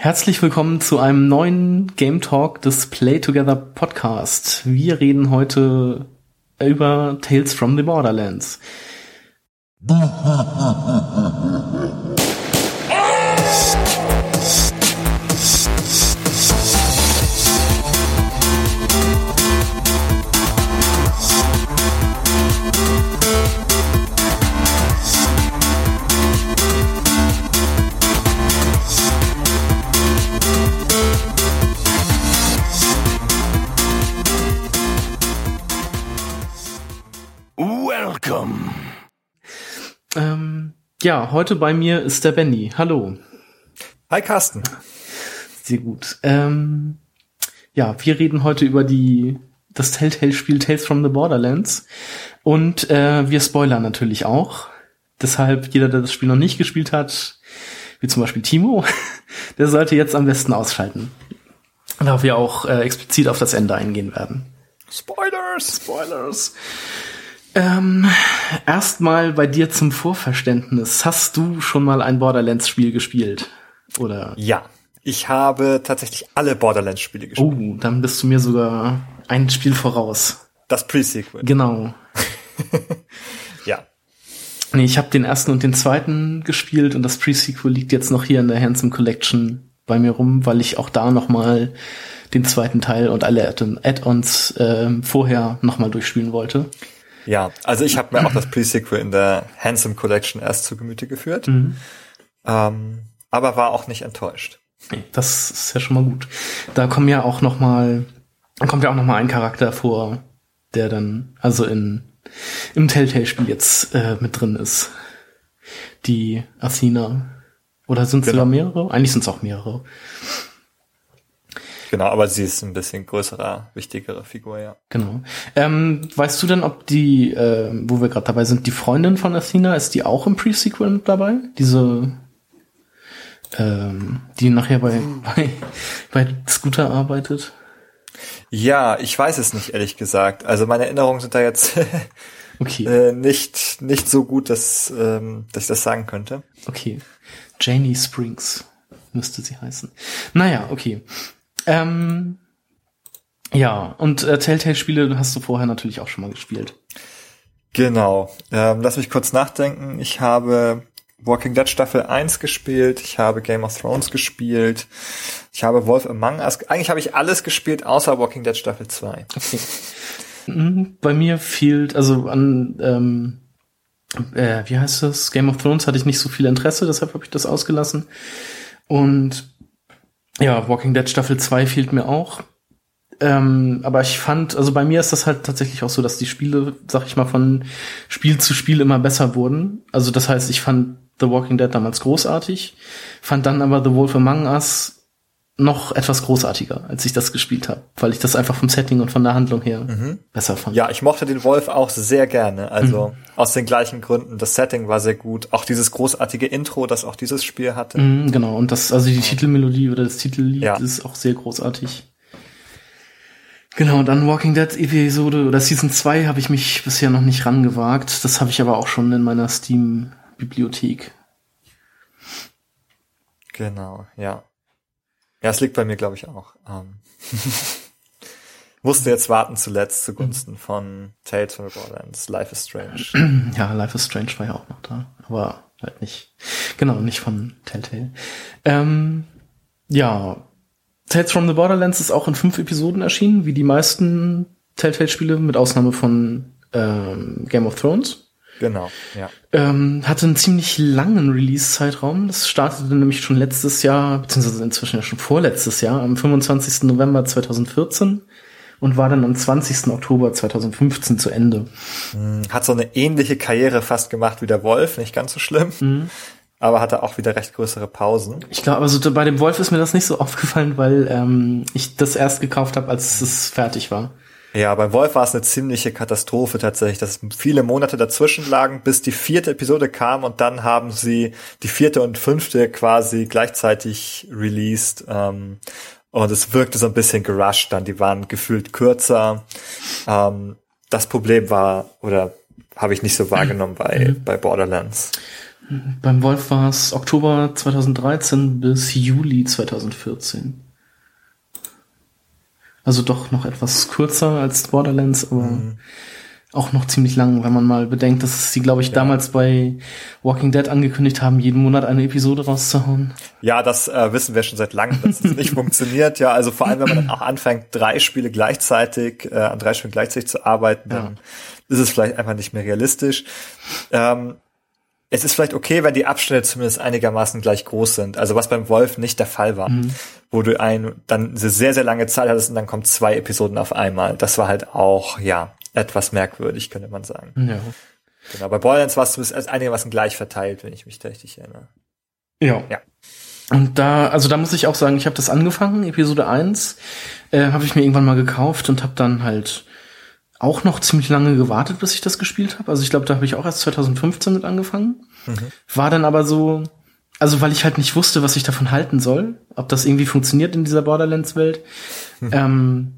Herzlich willkommen zu einem neuen Game Talk des Play Together Podcast. Wir reden heute über Tales from the Borderlands. ja, heute bei mir ist der Benny. Hallo. Hi Carsten. Sehr gut. Ähm, ja, wir reden heute über die das Telltale-Spiel Tales from the Borderlands und äh, wir spoilern natürlich auch. Deshalb jeder, der das Spiel noch nicht gespielt hat, wie zum Beispiel Timo, der sollte jetzt am besten ausschalten. Da wir auch äh, explizit auf das Ende eingehen werden. Spoilers. Spoilers. Ähm, erstmal bei dir zum Vorverständnis. Hast du schon mal ein Borderlands-Spiel gespielt? Oder? Ja, ich habe tatsächlich alle Borderlands-Spiele gespielt. Oh, dann bist du mir sogar ein Spiel voraus. Das Pre-Sequel. Genau. ja. Nee, ich habe den ersten und den zweiten gespielt und das Pre-Sequel liegt jetzt noch hier in der Handsome Collection bei mir rum, weil ich auch da noch mal den zweiten Teil und alle Add-ons äh, vorher noch mal durchspielen wollte. Ja, also ich habe mir auch das Pre-Sequel in der Handsome Collection erst zu Gemüte geführt, mhm. ähm, aber war auch nicht enttäuscht. Das ist ja schon mal gut. Da kommen ja auch noch mal, da kommt ja auch noch mal ein Charakter vor, der dann also in im Telltale-Spiel jetzt äh, mit drin ist. Die Athena. Oder sind es genau. sogar mehrere? Eigentlich sind es auch mehrere. Genau, aber sie ist ein bisschen größerer, wichtigere Figur, ja. Genau. Ähm, weißt du denn, ob die, äh, wo wir gerade dabei sind, die Freundin von Athena, ist die auch im Pre-Sequel mit dabei? Diese, ähm, die nachher bei, bei, bei Scooter arbeitet? Ja, ich weiß es nicht, ehrlich gesagt. Also meine Erinnerungen sind da jetzt okay. äh, nicht, nicht so gut, dass, ähm, dass ich das sagen könnte. Okay. Janie Springs müsste sie heißen. Naja, okay. Ähm, ja, und äh, Telltale-Spiele hast du vorher natürlich auch schon mal gespielt. Genau. Ähm, lass mich kurz nachdenken. Ich habe Walking Dead Staffel 1 gespielt, ich habe Game of Thrones gespielt, ich habe Wolf Among Us, eigentlich habe ich alles gespielt, außer Walking Dead Staffel 2. Okay. Mhm, bei mir fehlt, also an, ähm, äh, wie heißt das? Game of Thrones hatte ich nicht so viel Interesse, deshalb habe ich das ausgelassen. Und ja, Walking Dead Staffel 2 fehlt mir auch. Ähm, aber ich fand, also bei mir ist das halt tatsächlich auch so, dass die Spiele, sag ich mal, von Spiel zu Spiel immer besser wurden. Also das heißt, ich fand The Walking Dead damals großartig, fand dann aber The Wolf Among Us noch etwas großartiger, als ich das gespielt habe, weil ich das einfach vom Setting und von der Handlung her mhm. besser fand. Ja, ich mochte den Wolf auch sehr gerne, also mhm. aus den gleichen Gründen. Das Setting war sehr gut, auch dieses großartige Intro, das auch dieses Spiel hatte. Mhm, genau, und das, also die Titelmelodie oder das Titellied ja. ist auch sehr großartig. Genau, und dann Walking Dead Episode oder Season 2 habe ich mich bisher noch nicht rangewagt. Das habe ich aber auch schon in meiner Steam-Bibliothek. Genau, ja. Ja, es liegt bei mir, glaube ich, auch. Ähm, musste jetzt warten zuletzt zugunsten von Tales from the Borderlands, Life is Strange. Ja, Life is Strange war ja auch noch da, aber halt nicht. Genau, nicht von Telltale. Ähm, ja, Tales from the Borderlands ist auch in fünf Episoden erschienen, wie die meisten Telltale-Spiele, mit Ausnahme von ähm, Game of Thrones. Genau, ja. Ähm, hatte einen ziemlich langen Release-Zeitraum. Das startete nämlich schon letztes Jahr, beziehungsweise inzwischen ja schon vorletztes Jahr, am 25. November 2014 und war dann am 20. Oktober 2015 zu Ende. Hm, hat so eine ähnliche Karriere fast gemacht wie der Wolf, nicht ganz so schlimm. Mhm. Aber hatte auch wieder recht größere Pausen. Ich glaube, also bei dem Wolf ist mir das nicht so aufgefallen, weil ähm, ich das erst gekauft habe, als es fertig war. Ja, beim Wolf war es eine ziemliche Katastrophe tatsächlich, dass viele Monate dazwischen lagen, bis die vierte Episode kam und dann haben sie die vierte und fünfte quasi gleichzeitig released. Ähm, und es wirkte so ein bisschen gerusht dann, die waren gefühlt kürzer. Ähm, das Problem war, oder habe ich nicht so wahrgenommen bei, mhm. bei Borderlands. Beim Wolf war es Oktober 2013 bis Juli 2014. Also doch noch etwas kürzer als Borderlands, aber mhm. auch noch ziemlich lang, wenn man mal bedenkt, dass sie, glaube ich, ja. damals bei Walking Dead angekündigt haben, jeden Monat eine Episode rauszuhauen. Ja, das äh, wissen wir schon seit langem, dass es nicht funktioniert. Ja, also vor allem, wenn man dann auch anfängt, drei Spiele gleichzeitig, äh, an drei Spielen gleichzeitig zu arbeiten, dann ja. ist es vielleicht einfach nicht mehr realistisch. Ähm, es ist vielleicht okay, wenn die Abstände zumindest einigermaßen gleich groß sind. Also was beim Wolf nicht der Fall war, mhm. Wo du ein, dann eine sehr, sehr lange Zeit hattest und dann kommen zwei Episoden auf einmal. Das war halt auch, ja, etwas merkwürdig, könnte man sagen. Ja. Genau, bei Borderlands war es zumindest einigermaßen gleich verteilt, wenn ich mich richtig erinnere. Ja. Ja. Und da, also da muss ich auch sagen, ich habe das angefangen, Episode 1, äh, habe ich mir irgendwann mal gekauft und habe dann halt auch noch ziemlich lange gewartet, bis ich das gespielt habe. Also ich glaube, da habe ich auch erst 2015 mit angefangen. Mhm. War dann aber so, also weil ich halt nicht wusste, was ich davon halten soll, ob das irgendwie funktioniert in dieser Borderlands-Welt. Mhm. Ähm,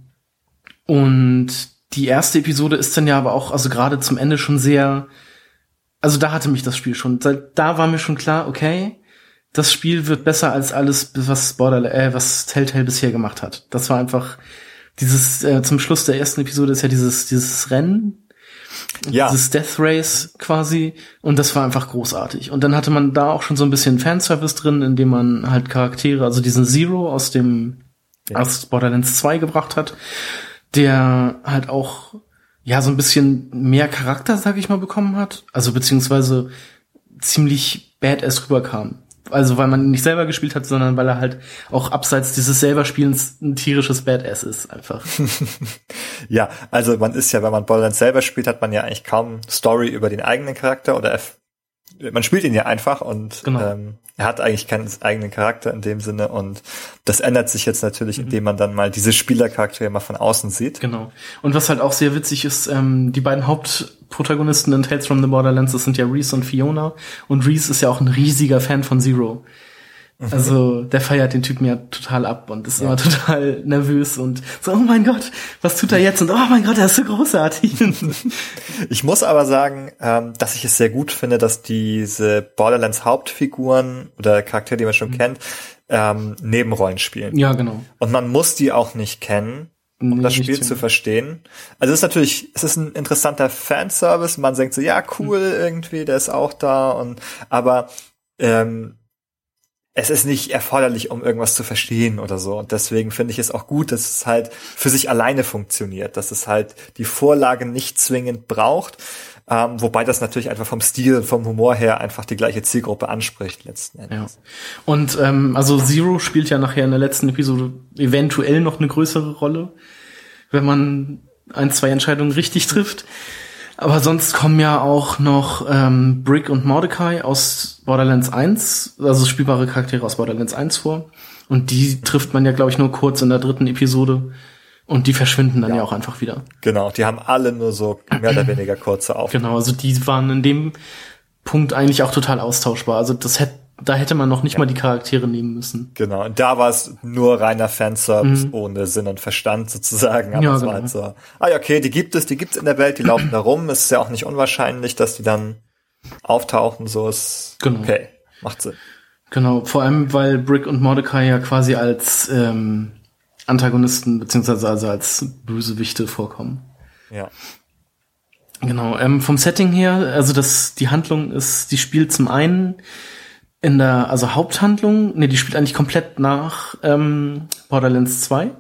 und die erste Episode ist dann ja aber auch, also gerade zum Ende schon sehr, also da hatte mich das Spiel schon. Da war mir schon klar, okay, das Spiel wird besser als alles, was Borderlands, äh, was Telltale bisher gemacht hat. Das war einfach dieses, äh, zum Schluss der ersten Episode ist ja dieses, dieses Rennen, ja. dieses Death Race quasi, und das war einfach großartig. Und dann hatte man da auch schon so ein bisschen Fanservice drin, indem man halt Charaktere, also diesen Zero aus dem, ja. aus Borderlands 2 gebracht hat, der halt auch, ja, so ein bisschen mehr Charakter, sag ich mal, bekommen hat. Also beziehungsweise ziemlich badass rüberkam also weil man ihn nicht selber gespielt hat, sondern weil er halt auch abseits dieses selber Spielens ein tierisches Badass ist einfach. ja, also man ist ja, wenn man Borderlands selber spielt, hat man ja eigentlich kaum Story über den eigenen Charakter oder man spielt ihn ja einfach und genau. ähm, er hat eigentlich keinen eigenen Charakter in dem Sinne und das ändert sich jetzt natürlich, mhm. indem man dann mal diese Spielercharaktere mal von außen sieht. Genau. Und was halt auch sehr witzig ist, ähm, die beiden Hauptprotagonisten in Tales from the Borderlands, das sind ja Reese und Fiona und Reese ist ja auch ein riesiger Fan von Zero. Mhm. Also der feiert den Typen ja total ab und ist ja. immer total nervös und so, oh mein Gott, was tut er jetzt? Und oh mein Gott, er ist so großartig. Ich muss aber sagen, ähm, dass ich es sehr gut finde, dass diese Borderlands Hauptfiguren oder Charaktere, die man schon mhm. kennt, ähm, Nebenrollen spielen. Ja, genau. Und man muss die auch nicht kennen, um nee, das Spiel zu verstehen. Also es ist natürlich, es ist ein interessanter Fanservice. Man denkt so, ja, cool, mhm. irgendwie, der ist auch da und aber ähm, es ist nicht erforderlich, um irgendwas zu verstehen oder so. Und deswegen finde ich es auch gut, dass es halt für sich alleine funktioniert, dass es halt die Vorlage nicht zwingend braucht, ähm, wobei das natürlich einfach vom Stil, vom Humor her einfach die gleiche Zielgruppe anspricht letzten Endes. Ja. Und ähm, also Zero spielt ja nachher in der letzten Episode eventuell noch eine größere Rolle, wenn man ein, zwei Entscheidungen richtig trifft. Aber sonst kommen ja auch noch ähm, Brick und Mordecai aus Borderlands 1, also spielbare Charaktere aus Borderlands 1 vor. Und die trifft man ja, glaube ich, nur kurz in der dritten Episode. Und die verschwinden dann ja. ja. auch einfach wieder. Genau, die haben alle nur so mehr oder weniger kurze Aufnahmen. Genau, also die waren in dem Punkt eigentlich auch total austauschbar. Also das hätte da hätte man noch nicht ja. mal die Charaktere nehmen müssen. Genau, und da war es nur reiner Fanservice mhm. ohne Sinn und Verstand sozusagen. Aber ja, es genau. war halt so, ah ja, okay, die gibt es, die gibt's in der Welt, die laufen da rum. Es ist ja auch nicht unwahrscheinlich, dass die dann auftauchen, so ist genau. okay, macht Sinn. Genau, vor allem, weil Brick und Mordecai ja quasi als ähm, Antagonisten beziehungsweise also als Bösewichte vorkommen. Ja. Genau, ähm, vom Setting her, also das, die Handlung ist, die spielt zum einen in der, also Haupthandlung, nee, die spielt eigentlich komplett nach ähm, Borderlands 2,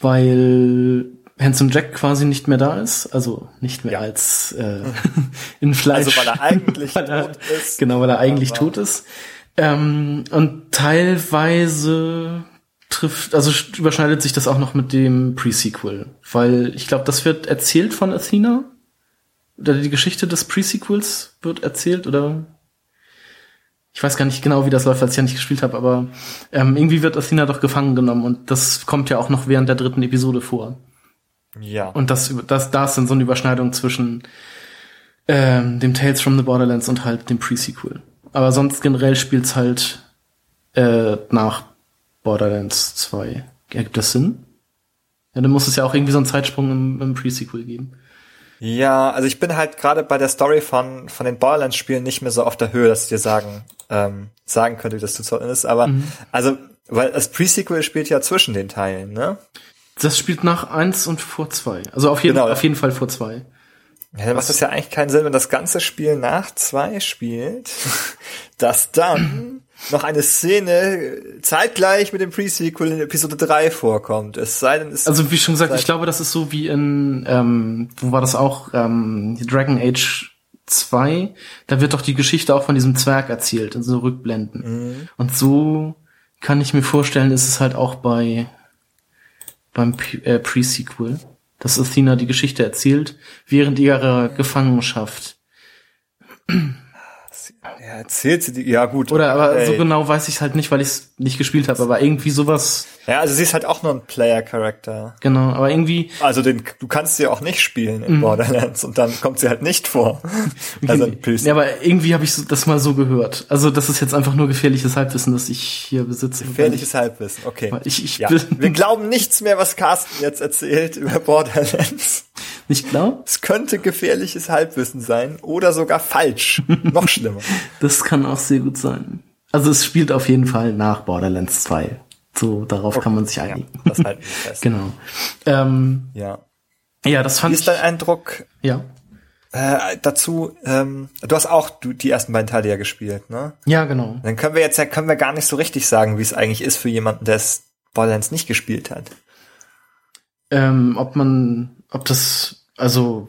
weil Handsome Jack quasi nicht mehr da ist, also nicht mehr ja. als äh, in Fleisch. Also weil er eigentlich weil er, tot ist. Genau, weil er eigentlich Aber. tot ist. Ähm, und teilweise trifft, also überschneidet sich das auch noch mit dem Pre-Sequel, weil ich glaube, das wird erzählt von Athena. Oder die Geschichte des Pre-Sequels wird erzählt, oder ich weiß gar nicht genau, wie das läuft, als ich ja nicht gespielt habe, aber ähm, irgendwie wird Athena doch gefangen genommen und das kommt ja auch noch während der dritten Episode vor. Ja. Und das, das, da ist dann so eine Überschneidung zwischen ähm, dem Tales from the Borderlands und halt dem Pre-Sequel. Aber sonst generell spielt's halt äh, nach Borderlands 2. Ergibt das Sinn? Ja, dann muss es ja auch irgendwie so einen Zeitsprung im, im Pre-Sequel geben. Ja, also ich bin halt gerade bei der Story von, von den Borderlands-Spielen nicht mehr so auf der Höhe, dass ich dir sagen, ähm, sagen könnte, wie das zu zocken ist. Aber, mhm. also, weil das Pre-Sequel spielt ja zwischen den Teilen, ne? Das spielt nach eins und vor zwei. Also auf jeden, genau. auf jeden Fall vor zwei. Ja, dann macht das ja eigentlich keinen Sinn, wenn das ganze Spiel nach zwei spielt, dass dann noch eine Szene zeitgleich mit dem Pre-Sequel in Episode 3 vorkommt. Es sei denn, es Also wie schon gesagt, ich glaube, das ist so wie in, ähm, wo war das auch, ähm, Dragon Age 2, da wird doch die Geschichte auch von diesem Zwerg erzählt, in so Rückblenden. Mhm. Und so kann ich mir vorstellen, ist es halt auch bei beim äh, Pre-Sequel dass Athena die Geschichte erzählt während ihrer Gefangenschaft. Ja, erzählt sie die, ja gut. Oder aber ey. so genau weiß ich halt nicht, weil ich es nicht gespielt habe, aber irgendwie sowas. Ja, also sie ist halt auch nur ein Player-Charakter. Genau, aber irgendwie. Also den, du kannst sie auch nicht spielen in mm. Borderlands und dann kommt sie halt nicht vor. also ja, aber irgendwie habe ich das mal so gehört. Also das ist jetzt einfach nur gefährliches Halbwissen, das ich hier besitze. Gefährliches Halbwissen, okay. Ich, ich ja. Wir glauben nichts mehr, was Carsten jetzt erzählt über Borderlands. Nicht klar? Es könnte gefährliches Halbwissen sein oder sogar falsch. Noch schlimmer. Das kann auch sehr gut sein. Also es spielt auf jeden Fall nach Borderlands 2. So, darauf okay. kann man sich einigen. Ja, das halten wir fest. genau. Ähm, ja. Ja, das fand Wie ist dein Eindruck? Ja. Äh, dazu, ähm, du hast auch du, die ersten beiden Teile ja gespielt, ne? Ja, genau. Dann können wir jetzt ja können wir gar nicht so richtig sagen, wie es eigentlich ist für jemanden, der es Borderlands nicht gespielt hat. Ähm, ob man, ob das, also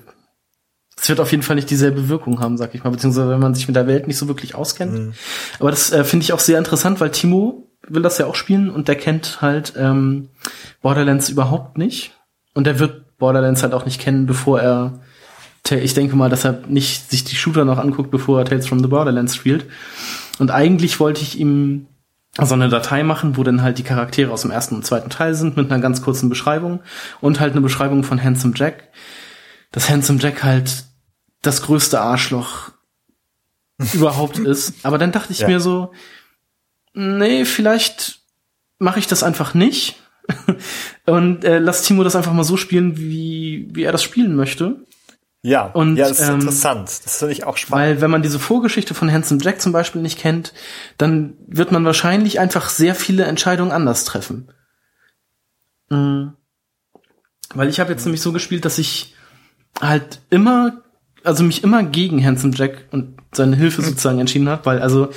es wird auf jeden Fall nicht dieselbe Wirkung haben, sag ich mal, beziehungsweise wenn man sich mit der Welt nicht so wirklich auskennt. Mhm. Aber das äh, finde ich auch sehr interessant, weil Timo will das ja auch spielen und der kennt halt ähm, Borderlands überhaupt nicht. Und der wird Borderlands halt auch nicht kennen, bevor er ich denke mal, dass er nicht sich die Shooter noch anguckt, bevor er Tales from the Borderlands spielt. Und eigentlich wollte ich ihm so eine Datei machen, wo dann halt die Charaktere aus dem ersten und zweiten Teil sind, mit einer ganz kurzen Beschreibung und halt eine Beschreibung von Handsome Jack. Dass Handsome Jack halt das größte Arschloch überhaupt ist. Aber dann dachte ich ja. mir so, nee, vielleicht mache ich das einfach nicht und äh, lass Timo das einfach mal so spielen, wie, wie er das spielen möchte. Ja, und, ja, das ist ähm, interessant. Das finde ich auch spannend. Weil wenn man diese Vorgeschichte von Handsome Jack zum Beispiel nicht kennt, dann wird man wahrscheinlich einfach sehr viele Entscheidungen anders treffen. Mhm. Weil ich habe jetzt mhm. nämlich so gespielt, dass ich halt immer, also mich immer gegen Handsome Jack und seine Hilfe mhm. sozusagen entschieden habe, weil also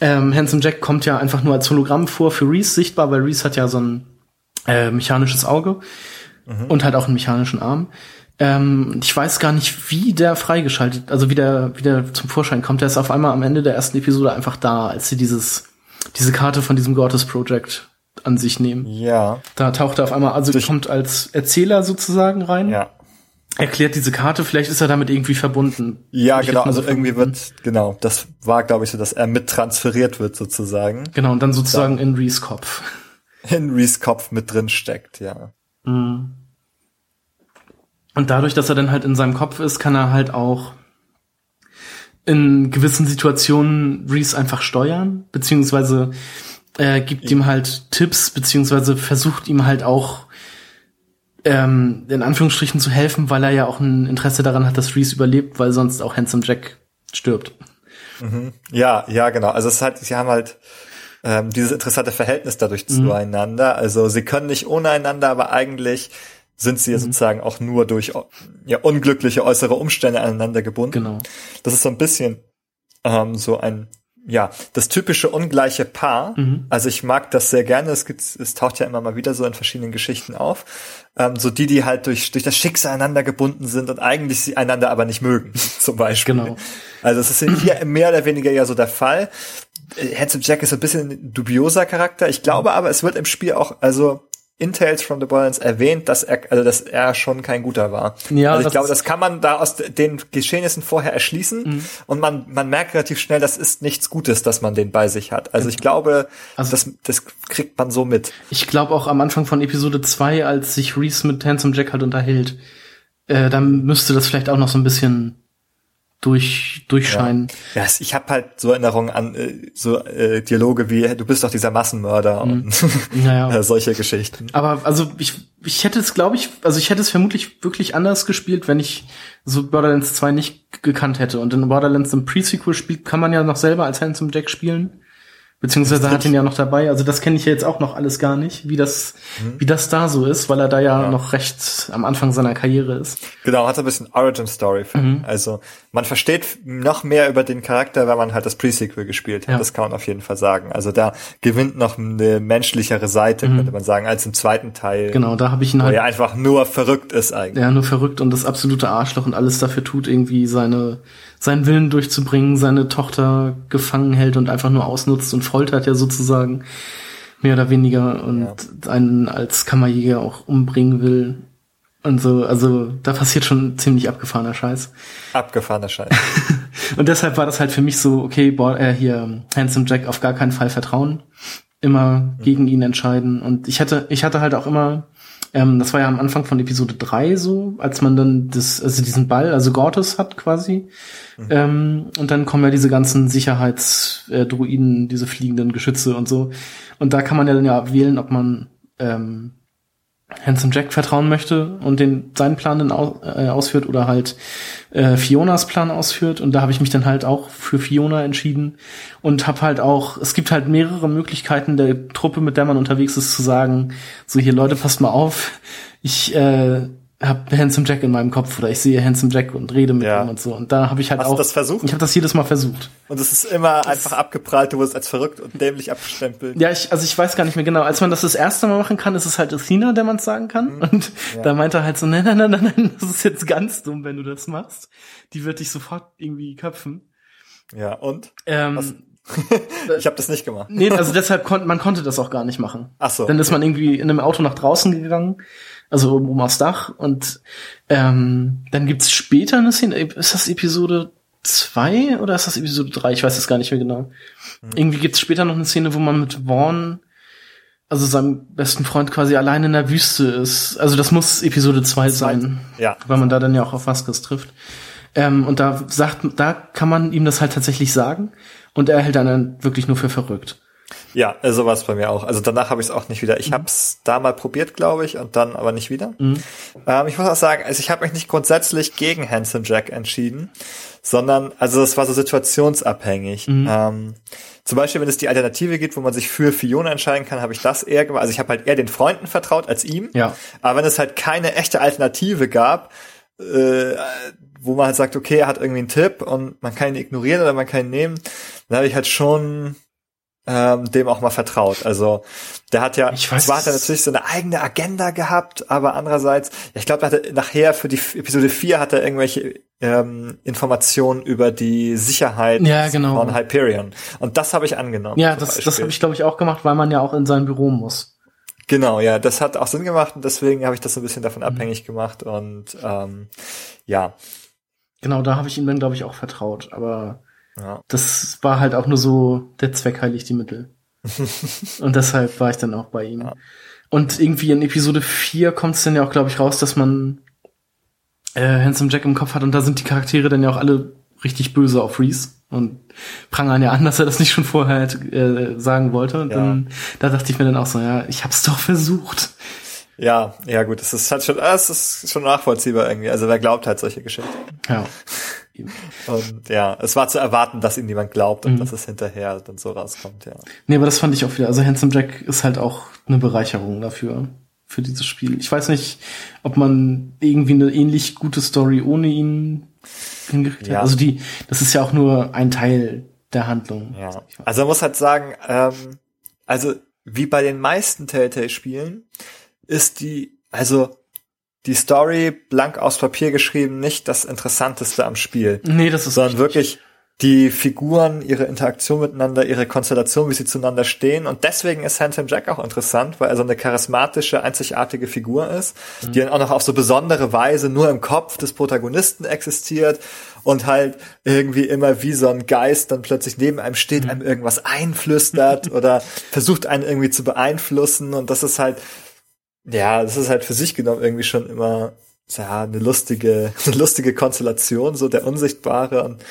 ähm, Handsome Jack kommt ja einfach nur als Hologramm vor für Reese sichtbar, weil Reese hat ja so ein äh, mechanisches Auge mhm. und halt auch einen mechanischen Arm. Ähm, ich weiß gar nicht, wie der freigeschaltet, also wie der, wie der zum Vorschein kommt. Der ist auf einmal am Ende der ersten Episode einfach da, als sie dieses, diese Karte von diesem Gottes Project an sich nehmen. Ja. Da taucht er auf einmal, also Durch kommt als Erzähler sozusagen rein. Ja. Erklärt diese Karte, vielleicht ist er damit irgendwie verbunden. Ja, genau, also so irgendwie wird, genau, das war, glaube ich, so, dass er mit transferiert wird sozusagen. Genau, und dann sozusagen da. in Rees Kopf. In Rees Kopf mit drin steckt, ja. Mhm. Und dadurch, dass er dann halt in seinem Kopf ist, kann er halt auch in gewissen Situationen Reese einfach steuern, beziehungsweise äh, gibt ihm halt Tipps, beziehungsweise versucht ihm halt auch ähm, in Anführungsstrichen zu helfen, weil er ja auch ein Interesse daran hat, dass Reese überlebt, weil sonst auch Handsome Jack stirbt. Mhm. Ja, ja, genau. Also es ist halt, sie haben halt ähm, dieses interessante Verhältnis dadurch mhm. zueinander. Also sie können nicht ohne einander, aber eigentlich sind sie ja mhm. sozusagen auch nur durch ja, unglückliche äußere Umstände aneinander gebunden. Genau. Das ist so ein bisschen ähm, so ein ja, das typische ungleiche Paar. Mhm. Also ich mag das sehr gerne. Es, gibt, es taucht ja immer mal wieder so in verschiedenen Geschichten auf. Ähm, so die, die halt durch, durch das Schicksal einander gebunden sind und eigentlich sie einander aber nicht mögen, zum Beispiel. Genau. Also es ist hier mehr oder weniger ja so der Fall. Handsome Jack ist ein bisschen ein dubioser Charakter. Ich glaube aber, es wird im Spiel auch, also in Tales from the Borderlands erwähnt, dass er, also dass er schon kein guter war. Ja, also ich glaube, das kann man da aus den Geschehnissen vorher erschließen mhm. und man, man merkt relativ schnell, das ist nichts Gutes, dass man den bei sich hat. Also ich glaube, also, das, das kriegt man so mit. Ich glaube auch am Anfang von Episode 2, als sich Reese mit Handsome Jack halt unterhält, äh, dann müsste das vielleicht auch noch so ein bisschen durch durchscheinen. Ja, ja ich habe halt so Erinnerungen an äh, so äh, Dialoge wie du bist doch dieser Massenmörder mhm. und naja. Äh, solche Geschichten. Aber also ich ich hätte es glaube ich, also ich hätte es vermutlich wirklich anders gespielt, wenn ich so Borderlands 2 nicht gekannt hätte und in Borderlands im Pre-Sequel spielt kann man ja noch selber als Handsome Jack spielen. Beziehungsweise hat ihn ja noch dabei. Also das kenne ich ja jetzt auch noch alles gar nicht, wie das, mhm. wie das da so ist, weil er da ja, ja, noch recht am Anfang seiner Karriere ist. Genau, hat so ein bisschen Origin Story. Mhm. Also man versteht noch mehr über den Charakter, wenn man halt das Pre-Sequel gespielt hat. Ja. Das kann man auf jeden Fall sagen. Also da gewinnt noch eine menschlichere Seite, mhm. könnte man sagen, als im zweiten Teil. Genau, da habe ich ihn halt. Wo er einfach nur verrückt ist eigentlich. Ja, nur verrückt und das absolute Arschloch und alles dafür tut, irgendwie seine seinen Willen durchzubringen, seine Tochter gefangen hält und einfach nur ausnutzt und foltert ja sozusagen mehr oder weniger und ja. einen als Kammerjäger auch umbringen will. Und so, also da passiert schon ziemlich abgefahrener Scheiß. Abgefahrener Scheiß. und deshalb war das halt für mich so, okay, boah, äh, hier Handsome Jack auf gar keinen Fall vertrauen. Immer mhm. gegen ihn entscheiden. Und ich hatte, ich hatte halt auch immer ähm, das war ja am Anfang von Episode 3 so, als man dann das, also diesen Ball, also Gortus hat quasi. Mhm. Ähm, und dann kommen ja diese ganzen Sicherheitsdruiden, äh, diese fliegenden Geschütze und so. Und da kann man ja dann ja wählen, ob man ähm, Handsome Jack vertrauen möchte und den seinen Plan dann aus, äh, ausführt oder halt äh, Fionas Plan ausführt. Und da habe ich mich dann halt auch für Fiona entschieden und habe halt auch es gibt halt mehrere Möglichkeiten der Truppe mit der man unterwegs ist zu sagen so hier Leute passt mal auf. Ich äh, habe Handsome Jack in meinem Kopf oder ich sehe Handsome Jack und rede mit ja. ihm und so. Und da habe ich halt Hast auch. Du das versucht? Ich habe das jedes Mal versucht. Und es ist immer das einfach abgeprallt, du wirst als verrückt und dämlich abgestempelt. Ja, ich, also ich weiß gar nicht mehr genau. Als man das das erste Mal machen kann, ist es halt Athena, der man es sagen kann. Mhm. Und ja. da meint er halt so, nein, nein, nein, nein, nein, das ist jetzt ganz dumm, wenn du das machst. Die wird dich sofort irgendwie köpfen. Ja, und? Ähm, ich habe das nicht gemacht. Nee, also deshalb konnte man konnte das auch gar nicht machen. Ach so. Dann ist man irgendwie in einem Auto nach draußen gegangen also oben aufs Dach. Und ähm, dann gibt's später eine Szene, ist das Episode zwei oder ist das Episode drei? Ich weiß es gar nicht mehr genau. Mhm. Irgendwie gibt's später noch eine Szene, wo man mit Vaughn, also seinem besten Freund quasi allein in der Wüste ist. Also das muss Episode zwei sein. Ja. Weil man da dann ja auch auf Vasquez trifft. Ähm, und da sagt, da kann man ihm das halt tatsächlich sagen. Und er hält dann wirklich nur für verrückt. Ja, äh, so war es bei mir auch. Also danach habe ich es auch nicht wieder. Ich mhm. habe es da mal probiert, glaube ich, und dann aber nicht wieder. Mhm. Ähm, ich muss auch sagen, also ich habe mich nicht grundsätzlich gegen Handsome Jack entschieden, sondern also es war so situationsabhängig. Mhm. Ähm, zum Beispiel, wenn es die Alternative gibt, wo man sich für Fiona entscheiden kann, habe ich das eher gemacht. Also ich habe halt eher den Freunden vertraut als ihm. Ja. Aber wenn es halt keine echte Alternative gab, äh, wo man halt sagt, okay, er hat irgendwie einen Tipp und man kann ihn ignorieren oder man kann ihn nehmen, dann habe ich halt schon ähm, dem auch mal vertraut. Also der hat ja, ich weiß, zwar hat er natürlich so eine eigene Agenda gehabt, aber andererseits, ich glaube, er hatte nachher für die Episode 4 hat er irgendwelche ähm, Informationen über die Sicherheit ja, genau. von Hyperion. Und das habe ich angenommen. Ja, das, das habe ich, glaube ich, auch gemacht, weil man ja auch in sein Büro muss. Genau, ja, das hat auch Sinn gemacht und deswegen habe ich das so ein bisschen davon mhm. abhängig gemacht und ähm, ja. Genau, da habe ich ihm dann, glaube ich, auch vertraut, aber ja. Das war halt auch nur so, der Zweck heiligt die Mittel. und deshalb war ich dann auch bei ihm. Ja. Und irgendwie in Episode 4 kommt es dann ja auch, glaube ich, raus, dass man äh, Handsome Jack im Kopf hat und da sind die Charaktere dann ja auch alle richtig böse auf Reese und prangern ja an, dass er das nicht schon vorher äh, sagen wollte. Und ja. dann, da dachte ich mir dann auch so, ja, ich hab's doch versucht. Ja, ja gut, das ist halt schon, das ist schon nachvollziehbar irgendwie. Also wer glaubt halt solche Geschichten. Ja. Und ja, es war zu erwarten, dass ihm niemand glaubt und mhm. dass es hinterher dann so rauskommt, ja. Nee, aber das fand ich auch wieder. Also Handsome Jack ist halt auch eine Bereicherung dafür, für dieses Spiel. Ich weiß nicht, ob man irgendwie eine ähnlich gute Story ohne ihn hingekriegt ja. hat. Also die, das ist ja auch nur ein Teil der Handlung. Ja. Also man muss halt sagen, ähm, also wie bei den meisten Telltale-Spielen ist die, also die Story blank aus Papier geschrieben nicht das Interessanteste am Spiel. Nee, das ist sondern wirklich die Figuren, ihre Interaktion miteinander, ihre Konstellation, wie sie zueinander stehen. Und deswegen ist Handsome Jack auch interessant, weil er so eine charismatische, einzigartige Figur ist, mhm. die dann auch noch auf so besondere Weise nur im Kopf des Protagonisten existiert und halt irgendwie immer wie so ein Geist dann plötzlich neben einem steht, mhm. einem irgendwas einflüstert oder versucht einen irgendwie zu beeinflussen. Und das ist halt ja, das ist halt für sich genommen irgendwie schon immer ja, eine lustige, eine lustige Konstellation, so der Unsichtbare und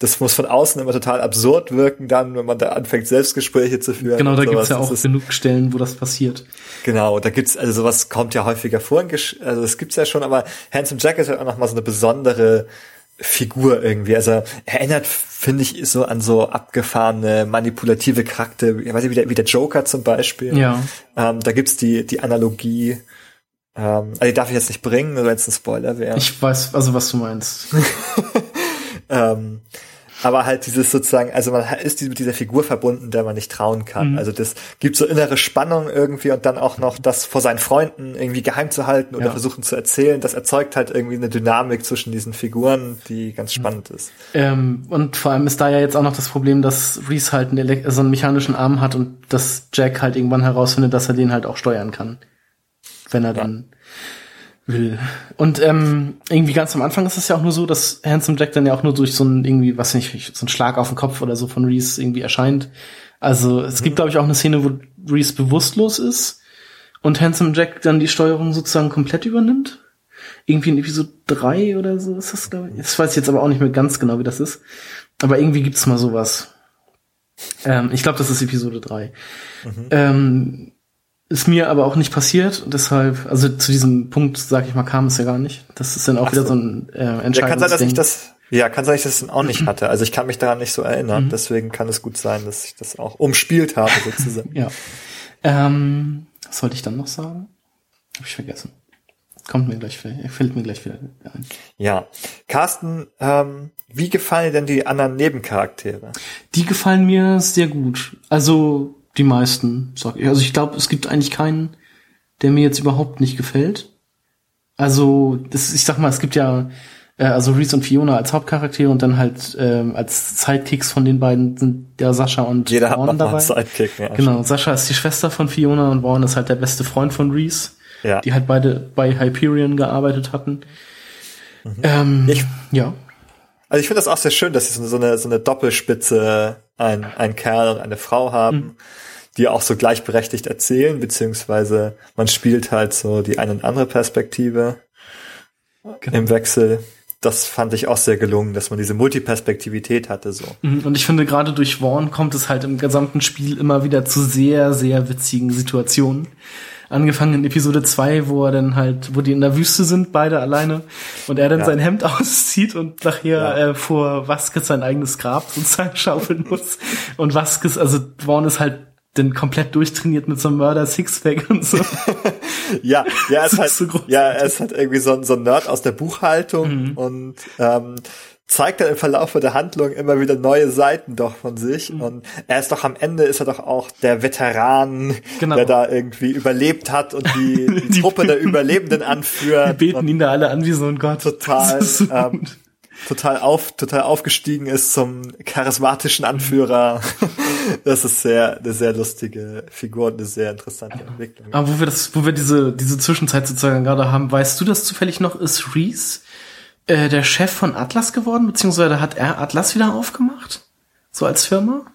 das muss von außen immer total absurd wirken dann, wenn man da anfängt, Selbstgespräche zu führen. Genau, da gibt's ja auch genug Stellen, wo das passiert. Genau, da gibt's, also sowas kommt ja häufiger vor, also das gibt's ja schon, aber Handsome Jack ist halt auch nochmal so eine besondere Figur irgendwie. Also erinnert, finde ich, so an so abgefahrene, manipulative Charakter, ich weiß nicht, wie der, wie der Joker zum Beispiel. Ja. Ähm, da gibt's die, die Analogie, ähm, also die darf ich jetzt nicht bringen, nur wenn es ein Spoiler wäre. Ich weiß, also was du meinst. ähm, aber halt dieses sozusagen, also man ist mit dieser Figur verbunden, der man nicht trauen kann. Mhm. Also das gibt so innere Spannung irgendwie und dann auch noch das vor seinen Freunden irgendwie geheim zu halten oder ja. versuchen zu erzählen. Das erzeugt halt irgendwie eine Dynamik zwischen diesen Figuren, die ganz spannend ist. Ähm, und vor allem ist da ja jetzt auch noch das Problem, dass Reese halt einen, so einen mechanischen Arm hat und dass Jack halt irgendwann herausfindet, dass er den halt auch steuern kann. Wenn er ja. dann will. Und ähm, irgendwie ganz am Anfang ist es ja auch nur so, dass Handsome Jack dann ja auch nur durch so ein irgendwie, was nicht, so ein Schlag auf den Kopf oder so von Reese irgendwie erscheint. Also es mhm. gibt, glaube ich, auch eine Szene, wo Reese bewusstlos ist und Handsome Jack dann die Steuerung sozusagen komplett übernimmt. Irgendwie in Episode 3 oder so ist das, glaube ich. Das weiß ich jetzt aber auch nicht mehr ganz genau, wie das ist. Aber irgendwie gibt's mal sowas. Ähm, ich glaube, das ist Episode 3. Mhm. Ähm, ist mir aber auch nicht passiert, deshalb, also zu diesem Punkt, sag ich mal, kam es ja gar nicht. Das ist dann auch Ach wieder so, so ein äh, Entscheidungsding. Ja, kann sein, dass ich das, ja, kann sein, dass ich das auch nicht hatte. Also ich kann mich daran nicht so erinnern, mhm. deswegen kann es gut sein, dass ich das auch umspielt habe, sozusagen. ja. Ähm, was sollte ich dann noch sagen? Hab ich vergessen. Kommt mir gleich, fällt mir gleich wieder ein. Ja. Carsten, ähm, wie gefallen dir denn die anderen Nebencharaktere? Die gefallen mir sehr gut. Also die meisten, sag ich. Also ich glaube, es gibt eigentlich keinen, der mir jetzt überhaupt nicht gefällt. Also, das, ich sag mal, es gibt ja äh, also Reese und Fiona als Hauptcharaktere und dann halt ähm, als Sidekicks von den beiden sind ja Sascha und Jeder Vaughn hat dabei. Einen Sidekick, ja. Genau, Sascha ist die Schwester von Fiona und Vaughn ist halt der beste Freund von Reese, ja. die halt beide bei Hyperion gearbeitet hatten. Mhm. Ähm, ich, ja. Also ich finde das auch sehr schön, dass sie so eine, so eine Doppelspitze, ein, ein Kerl und eine Frau haben. Mhm die auch so gleichberechtigt erzählen, beziehungsweise man spielt halt so die eine und andere Perspektive genau. im Wechsel. Das fand ich auch sehr gelungen, dass man diese Multiperspektivität hatte so. Mhm, und ich finde gerade durch Vaughn kommt es halt im gesamten Spiel immer wieder zu sehr, sehr witzigen Situationen. Angefangen in Episode 2, wo er dann halt, wo die in der Wüste sind, beide alleine, und er dann ja. sein Hemd auszieht und nachher ja. äh, vor Vasquez sein eigenes Grab sozusagen schaufeln muss. Und Vasquez, also Vaughn ist halt denn komplett durchtrainiert mit so einem Mörder Sixpack und so. ja, ja, er ist halt, so ja, ist halt irgendwie so, ein so ein Nerd aus der Buchhaltung mhm. und ähm, zeigt dann im Verlauf der Handlung immer wieder neue Seiten doch von sich mhm. und er ist doch am Ende ist er doch auch der Veteran, genau. der da irgendwie überlebt hat und die, die, die Truppe der Überlebenden anführt. Die beten ihn da alle an wie so ein Gott. Total. So ähm, total auf, total aufgestiegen ist zum charismatischen Anführer. das ist sehr, eine sehr lustige Figur und eine sehr interessante ja. Entwicklung. Aber wo wir das, wo wir diese, diese Zwischenzeit sozusagen gerade haben, weißt du das zufällig noch, ist Reese äh, der Chef von Atlas geworden, beziehungsweise hat er Atlas wieder aufgemacht? So als Firma?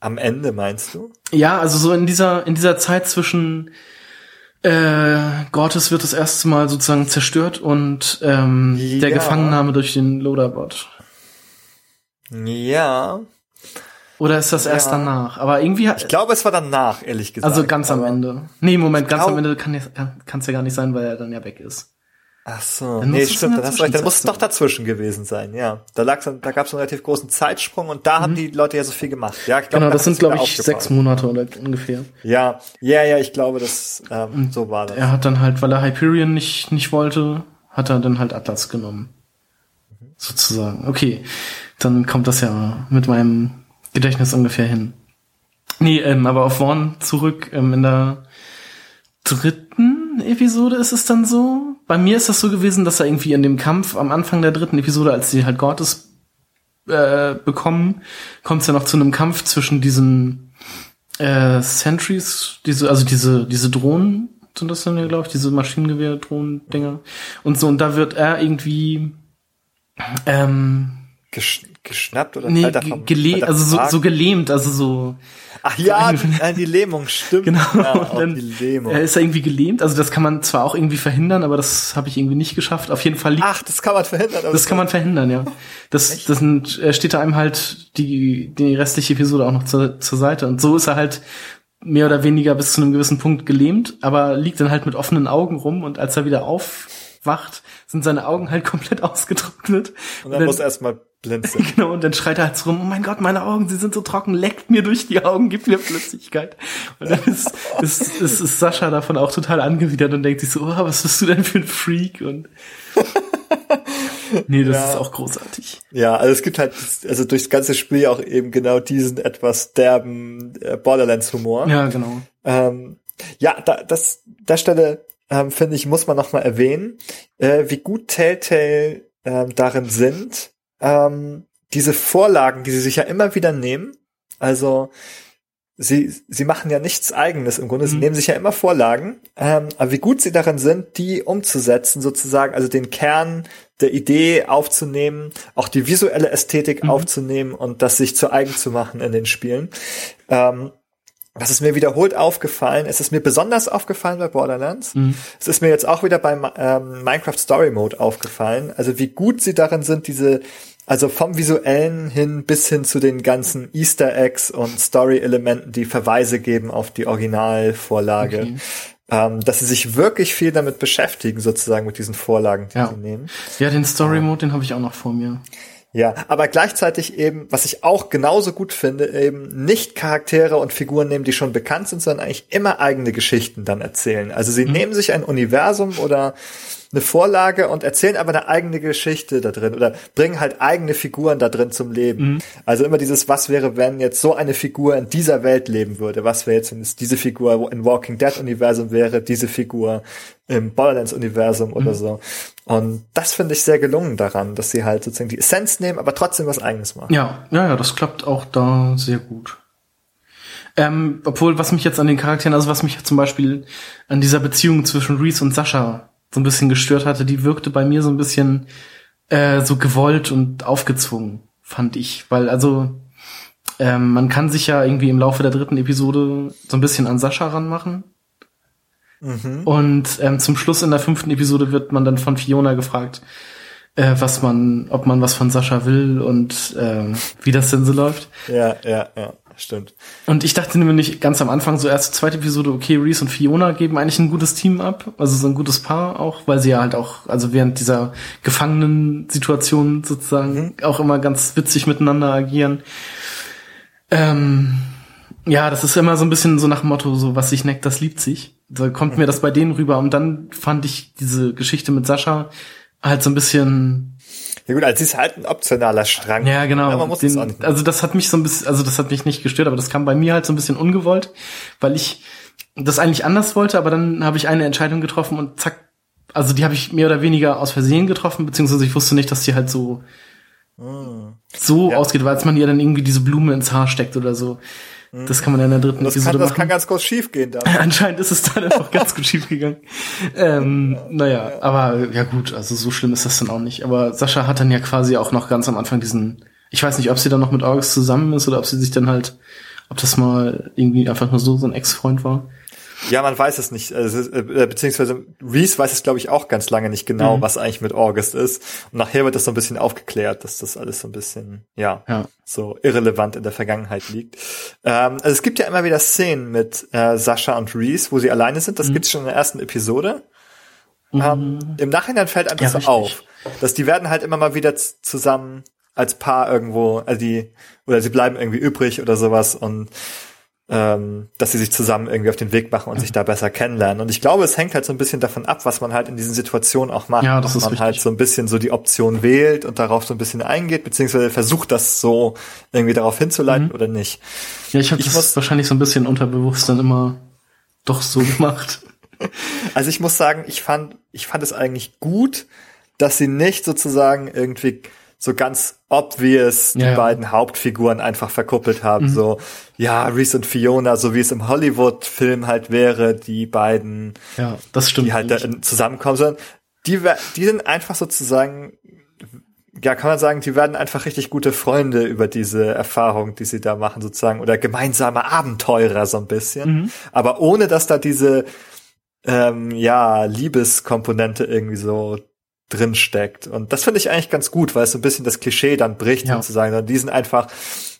Am Ende meinst du? Ja, also so in dieser, in dieser Zeit zwischen äh, Gortys wird das erste Mal sozusagen zerstört und ähm, ja. der Gefangennahme durch den Loaderbot. Ja. Oder ist das ja. erst danach? Aber irgendwie Ich glaube, es war danach, ehrlich gesagt. Also ganz am Ende. Nee, Moment, ganz am Ende kann es ja gar nicht sein, weil er dann ja weg ist. Ach so, dann nee, stimmt, dann hast du recht, dann muss es doch dazwischen gewesen sein, ja. Da lag da gab es einen relativ großen Zeitsprung und da mhm. haben die Leute ja so viel gemacht. Ja, ich glaub, genau, das sind glaube ich sechs Monate oder ungefähr. Ja, ja, ja, ich glaube, das ähm, so war das. Er hat dann halt, weil er Hyperion nicht nicht wollte, hat er dann halt Atlas genommen, mhm. sozusagen. Okay, dann kommt das ja mit meinem Gedächtnis ungefähr hin. Nee, ähm, aber auf Vaughn zurück ähm, in der dritten Episode ist es dann so. Bei mir ist das so gewesen, dass er irgendwie in dem Kampf am Anfang der dritten Episode, als sie halt Gottes äh, bekommen, kommt es ja noch zu einem Kampf zwischen diesen äh, Sentries, diese, also diese, diese Drohnen sind das dann ja, glaube ich, diese Maschinengewehr-Drohnen-Dinger. Und so, und da wird er irgendwie ähm, Gesch geschnappt oder nee, gele fällt er also so, so gelähmt, also so Ach ja, die, die Lähmung, stimmt. Genau, Ja, dann die Lähmung. er ist irgendwie gelähmt. Also das kann man zwar auch irgendwie verhindern, aber das habe ich irgendwie nicht geschafft. Auf jeden Fall liegt Ach, das kann man verhindern. das kann man verhindern, ja. Das, das sind, er steht da einem halt die, die restliche Episode auch noch zur, zur Seite. Und so ist er halt mehr oder weniger bis zu einem gewissen Punkt gelähmt, aber liegt dann halt mit offenen Augen rum und als er wieder aufwacht, sind seine Augen halt komplett ausgetrocknet. Und dann muss er erstmal blinzeln. Genau, und dann schreit er halt so rum, oh mein Gott, meine Augen, sie sind so trocken, leckt mir durch die Augen, gibt mir Flüssigkeit. Und dann ist, ist, ist, ist Sascha davon auch total angewidert und denkt sich so, oh, was bist du denn für ein Freak? Und nee, das Ja. ist auch großartig. Ja, also es gibt halt, also durchs ganze Spiel auch eben genau diesen etwas derben äh, Borderlands-Humor. Ja, genau. Ähm, ja, da, das, der Stelle ähm, finde ich, muss man noch mal erwähnen, äh, wie gut Telltale ähm, darin sind, ähm, diese Vorlagen, die sie sich ja immer wieder nehmen. Also sie, sie machen ja nichts eigenes im Grunde, sie Mhm. nehmen sich ja immer Vorlagen, ähm, aber wie gut sie darin sind, die umzusetzen, sozusagen, also den Kern der Idee aufzunehmen, auch die visuelle Ästhetik Mhm. aufzunehmen und das sich zu eigen zu machen in den Spielen. Ähm, das ist mir wiederholt aufgefallen. Es ist mir besonders aufgefallen bei Borderlands. Mhm. Es ist mir jetzt auch wieder beim ähm, Minecraft Story Mode aufgefallen. Also wie gut sie darin sind, diese, also vom visuellen hin bis hin zu den ganzen Easter Eggs und Story-Elementen, die Verweise geben auf die Originalvorlage. Okay. Ähm, dass sie sich wirklich viel damit beschäftigen, sozusagen mit diesen Vorlagen, die Ja. sie nehmen. Ja, den Story Mode, den habe ich auch noch vor mir. Ja, aber gleichzeitig eben, was ich auch genauso gut finde, eben nicht Charaktere und Figuren nehmen, die schon bekannt sind, sondern eigentlich immer eigene Geschichten dann erzählen. Also sie nehmen sich ein Universum oder eine Vorlage und erzählen aber eine eigene Geschichte da drin oder bringen halt eigene Figuren da drin zum Leben. Also immer dieses, was wäre, wenn jetzt so eine Figur in dieser Welt leben würde? Was wäre jetzt, wenn es diese Figur im Walking Dead Universum wäre, diese Figur im Borderlands Universum oder so? Und das finde ich sehr gelungen daran, dass sie halt sozusagen die Essenz nehmen, aber trotzdem was eigenes machen. Ja, ja, ja, das klappt auch da sehr gut. Ähm, obwohl, was mich jetzt an den Charakteren, also was mich zum Beispiel an dieser Beziehung zwischen Reese und Sascha so ein bisschen gestört hatte, die wirkte bei mir so ein bisschen äh, so gewollt und aufgezwungen, fand ich. Weil also ähm, man kann sich ja irgendwie im Laufe der dritten Episode so ein bisschen an Sascha ranmachen. Und ähm, zum Schluss in der fünften Episode wird man dann von Fiona gefragt, äh, was man, ob man was von Sascha will und äh, wie das denn so läuft. Ja, ja, ja, stimmt. Und ich dachte nämlich ganz am Anfang, so erste, zweite Episode, okay, Reese und Fiona geben eigentlich ein gutes Team ab, also so ein gutes Paar auch, weil sie ja halt auch, also während dieser Gefangenen-Situation sozusagen auch immer ganz witzig miteinander agieren. Ähm, ja, das ist immer so ein bisschen so nach dem Motto, so was sich neckt, das liebt sich. Da kommt mir das bei denen rüber und dann fand ich diese Geschichte mit Sascha halt so ein bisschen Ja gut, also sie ist halt ein optionaler Strang. ja, genau. Ja, man muss Den, also das hat mich so ein bisschen, also das hat mich nicht gestört, aber das kam bei mir halt so ein bisschen ungewollt, weil ich das eigentlich anders wollte, aber dann habe ich eine Entscheidung getroffen und zack, also die habe ich mehr oder weniger aus Versehen getroffen, beziehungsweise ich wusste nicht, dass die halt so so Hm. Ja. ausgeht, weil man ihr dann irgendwie diese Blume ins Haar steckt oder so. Das kann man ja in der dritten das, Episode kann, das machen. kann ganz kurz schief gehen da. Anscheinend ist es dann einfach ganz gut schief gegangen. Ähm, naja, aber ja gut, also so schlimm ist das dann auch nicht. Aber Sascha hat dann ja quasi auch noch ganz am Anfang diesen, ich weiß nicht, ob sie dann noch mit August zusammen ist oder ob sie sich dann halt, ob das mal irgendwie einfach nur so so ein Ex-Freund war. Ja, man weiß es nicht. Also, äh, beziehungsweise Reese weiß es, glaube ich, auch ganz lange nicht genau, Mhm. was eigentlich mit August ist. Und nachher wird das so ein bisschen aufgeklärt, dass das alles so ein bisschen, ja, Ja. so irrelevant in der Vergangenheit liegt. Ähm, also es gibt ja immer wieder Szenen mit äh, Sascha und Reese, wo sie alleine sind. Mhm. Das gibt's schon in der ersten Episode. Ähm, Im Nachhinein fällt einfach Ja, so richtig. auf, dass die werden halt immer mal wieder zusammen als Paar irgendwo, also die, oder sie bleiben irgendwie übrig oder sowas und ähm, dass sie sich zusammen irgendwie auf den Weg machen und sich da besser kennenlernen. Und ich glaube, es hängt halt so ein bisschen davon ab, was man halt in diesen Situationen auch macht. Ja, das Ob ist man richtig. halt so ein bisschen so die Option wählt und darauf so ein bisschen eingeht, beziehungsweise versucht das so irgendwie darauf hinzuleiten Mhm. oder nicht. Ja, ich habe das muss- wahrscheinlich so ein bisschen unterbewusst dann immer doch so gemacht. Also ich muss sagen, ich fand, ich fand es eigentlich gut, dass sie nicht sozusagen irgendwie so ganz obvious die Ja, ja. beiden Hauptfiguren einfach verkuppelt haben. So, ja, Reese und Fiona, so wie es im Hollywood-Film halt wäre, die beiden, Ja, das stimmt. die halt da zusammenkommen, sondern die, die sind einfach sozusagen ja, kann man sagen, die werden einfach richtig gute Freunde über diese Erfahrung, die sie da machen, sozusagen, oder gemeinsame Abenteurer so ein bisschen. Mhm. Aber ohne dass da diese ähm, ja, Liebeskomponente irgendwie so drin steckt. Und das finde ich eigentlich ganz gut, weil es so ein bisschen das Klischee dann bricht, ja. sozusagen. Die sind einfach,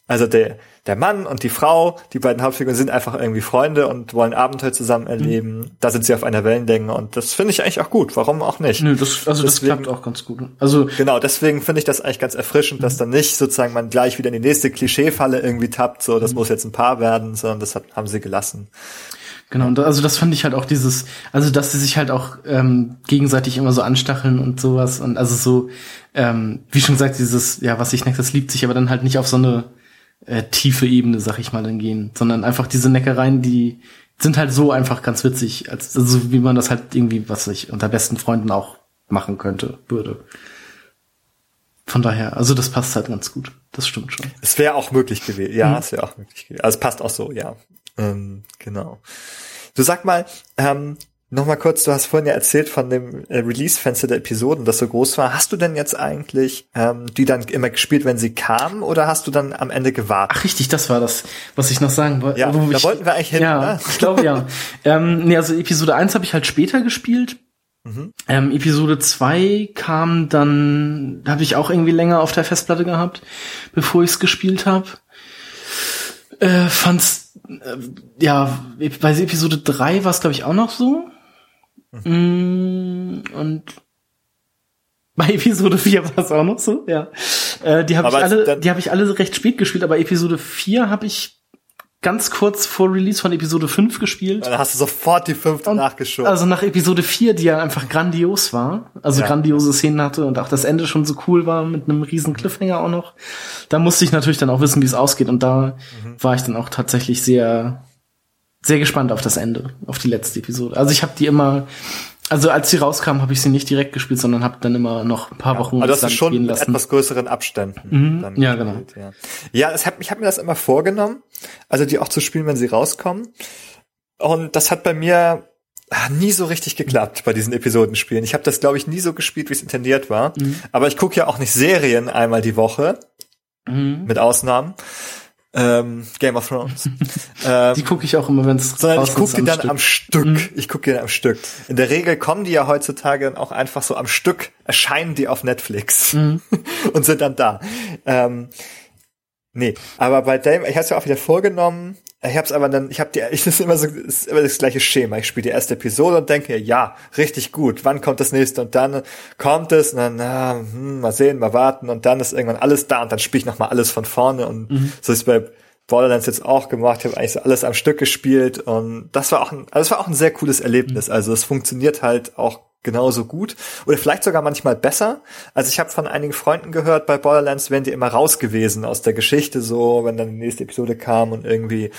also der, der Mann und die Frau, die beiden Hauptfiguren sind einfach irgendwie Freunde und wollen Abenteuer zusammen mhm. erleben. Mhm. Da sind sie auf einer Wellenlänge und das finde ich eigentlich auch gut. Warum auch nicht? Nö, das, also deswegen, das klappt auch ganz gut. Also genau, deswegen finde ich das eigentlich ganz erfrischend, mhm. dass dann nicht sozusagen man gleich wieder in die nächste Klischeefalle irgendwie tappt, so das mhm. muss jetzt ein Paar werden, sondern das hat, haben sie gelassen. Genau, und also das fand ich halt auch dieses, also dass sie sich halt auch ähm, gegenseitig immer so anstacheln und sowas und also so, ähm, wie schon gesagt, dieses, ja, was ich neckt, das liebt sich, aber dann halt nicht auf so eine äh, tiefe Ebene, sag ich mal, dann gehen, sondern einfach diese Neckereien, die sind halt so einfach ganz witzig, als also wie man das halt irgendwie, was ich unter besten Freunden auch machen könnte, würde. Von daher, also das passt halt ganz gut. Das stimmt schon. Es wäre auch möglich gewesen. Ja, mhm. es wäre auch möglich gewesen. Also es passt auch so, ja. Ähm, genau. Du sag mal, ähm, Nochmal kurz, du hast vorhin ja erzählt von dem äh, Release-Fenster der Episoden, das so groß war. Hast du denn jetzt eigentlich ähm, die dann immer gespielt, wenn sie kamen, oder hast du dann am Ende gewartet? Ach richtig, das war das, was ich noch sagen wollte. Ja, da ich, wollten wir eigentlich hin. Ja, ne? ich glaube ja. ähm, nee, also Episode 1 habe ich halt später gespielt. Mhm. Ähm, Episode 2 kam dann, da habe ich auch irgendwie länger auf der Festplatte gehabt, bevor ich es gespielt habe. Äh, fand's ja, bei Episode 3 war es, glaube ich, auch noch so. Mhm. Und bei Episode 4 war es auch noch so, ja. Äh, die habe ich alle, die habe ich alle recht spät gespielt, aber Episode 4 habe ich ganz kurz vor Release von Episode 5 gespielt. Dann hast du sofort die fünfte nachgeschoben. Also nach Episode 4, die ja einfach grandios war, also ja. grandiose Szenen hatte und auch das Ende schon so cool war mit einem riesen Cliffhanger auch noch. Da musste ich natürlich dann auch wissen, wie es ausgeht und da mhm. war ich dann auch tatsächlich sehr sehr gespannt auf das Ende, auf die letzte Episode. Also ich habe die immer also als sie rauskam, habe ich sie nicht direkt gespielt, sondern habe dann immer noch ein paar ja, Wochen aber das ist schon mit lassen. etwas größeren Abständen. Mhm, ja, genau. Ja, ja es hat, ich habe mir das immer vorgenommen, also die auch zu spielen, wenn sie rauskommen. Und das hat bei mir ah, nie so richtig geklappt bei diesen Episodenspielen. Ich habe das, glaube ich, nie so gespielt, wie es intendiert war. Mhm. Aber ich gucke ja auch nicht Serien einmal die Woche, mhm. mit Ausnahmen ähm, Game of Thrones. ähm, die gucke ich auch immer, wenn es Sondern ich gucke die dann Stück. am Stück. Mhm. Ich gucke die dann am Stück. In der Regel kommen die ja heutzutage dann auch einfach so am Stück, erscheinen die auf Netflix mhm. und sind dann da. Ähm, nee, aber bei dem, ich hatte ja auch wieder vorgenommen, ich hab's aber dann, ich hab die, ich das ist immer so, ist immer das gleiche Schema. Ich spiele die erste Episode und denke, ja, richtig gut. Wann kommt das nächste? Und dann kommt es und dann, na, hm, mal sehen, mal warten und dann ist irgendwann alles da und dann spiele ich nochmal alles von vorne und mhm. so ist bei Borderlands jetzt auch gemacht. Ich habe eigentlich so alles am Stück gespielt und das war auch ein, also das war auch ein sehr cooles Erlebnis. Mhm. Also es funktioniert halt auch genauso gut oder vielleicht sogar manchmal besser. Also ich habe von einigen Freunden gehört, bei Borderlands wären die immer raus gewesen aus der Geschichte so, wenn dann die nächste Episode kam und irgendwie,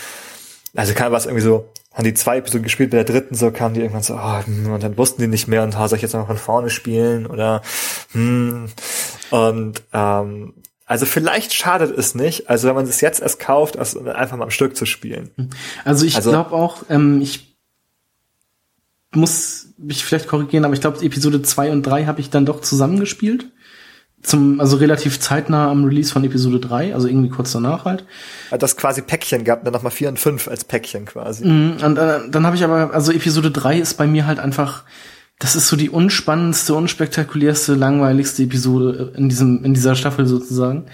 also kam was irgendwie so, haben die zwei Episoden gespielt, bei der dritten so kamen die irgendwann so, oh, und dann wussten die nicht mehr und oh, soll ich jetzt noch von vorne spielen oder hm, und ähm, also vielleicht schadet es nicht, also wenn man es jetzt erst kauft, also einfach mal am Stück zu spielen. Also ich also, glaube auch, ähm, ich muss mich vielleicht korrigieren, aber ich glaube, Episode 2 und 3 habe ich dann doch zusammengespielt. Zum, also relativ zeitnah am Release von Episode 3, also irgendwie kurz danach halt. Hat das quasi Päckchen gehabt, dann nochmal 4 und 5 als Päckchen quasi. Mhm, und äh, dann habe ich aber, also Episode 3 ist bei mir halt einfach, das ist so die unspannendste, unspektakulärste, langweiligste Episode in diesem, in dieser Staffel sozusagen.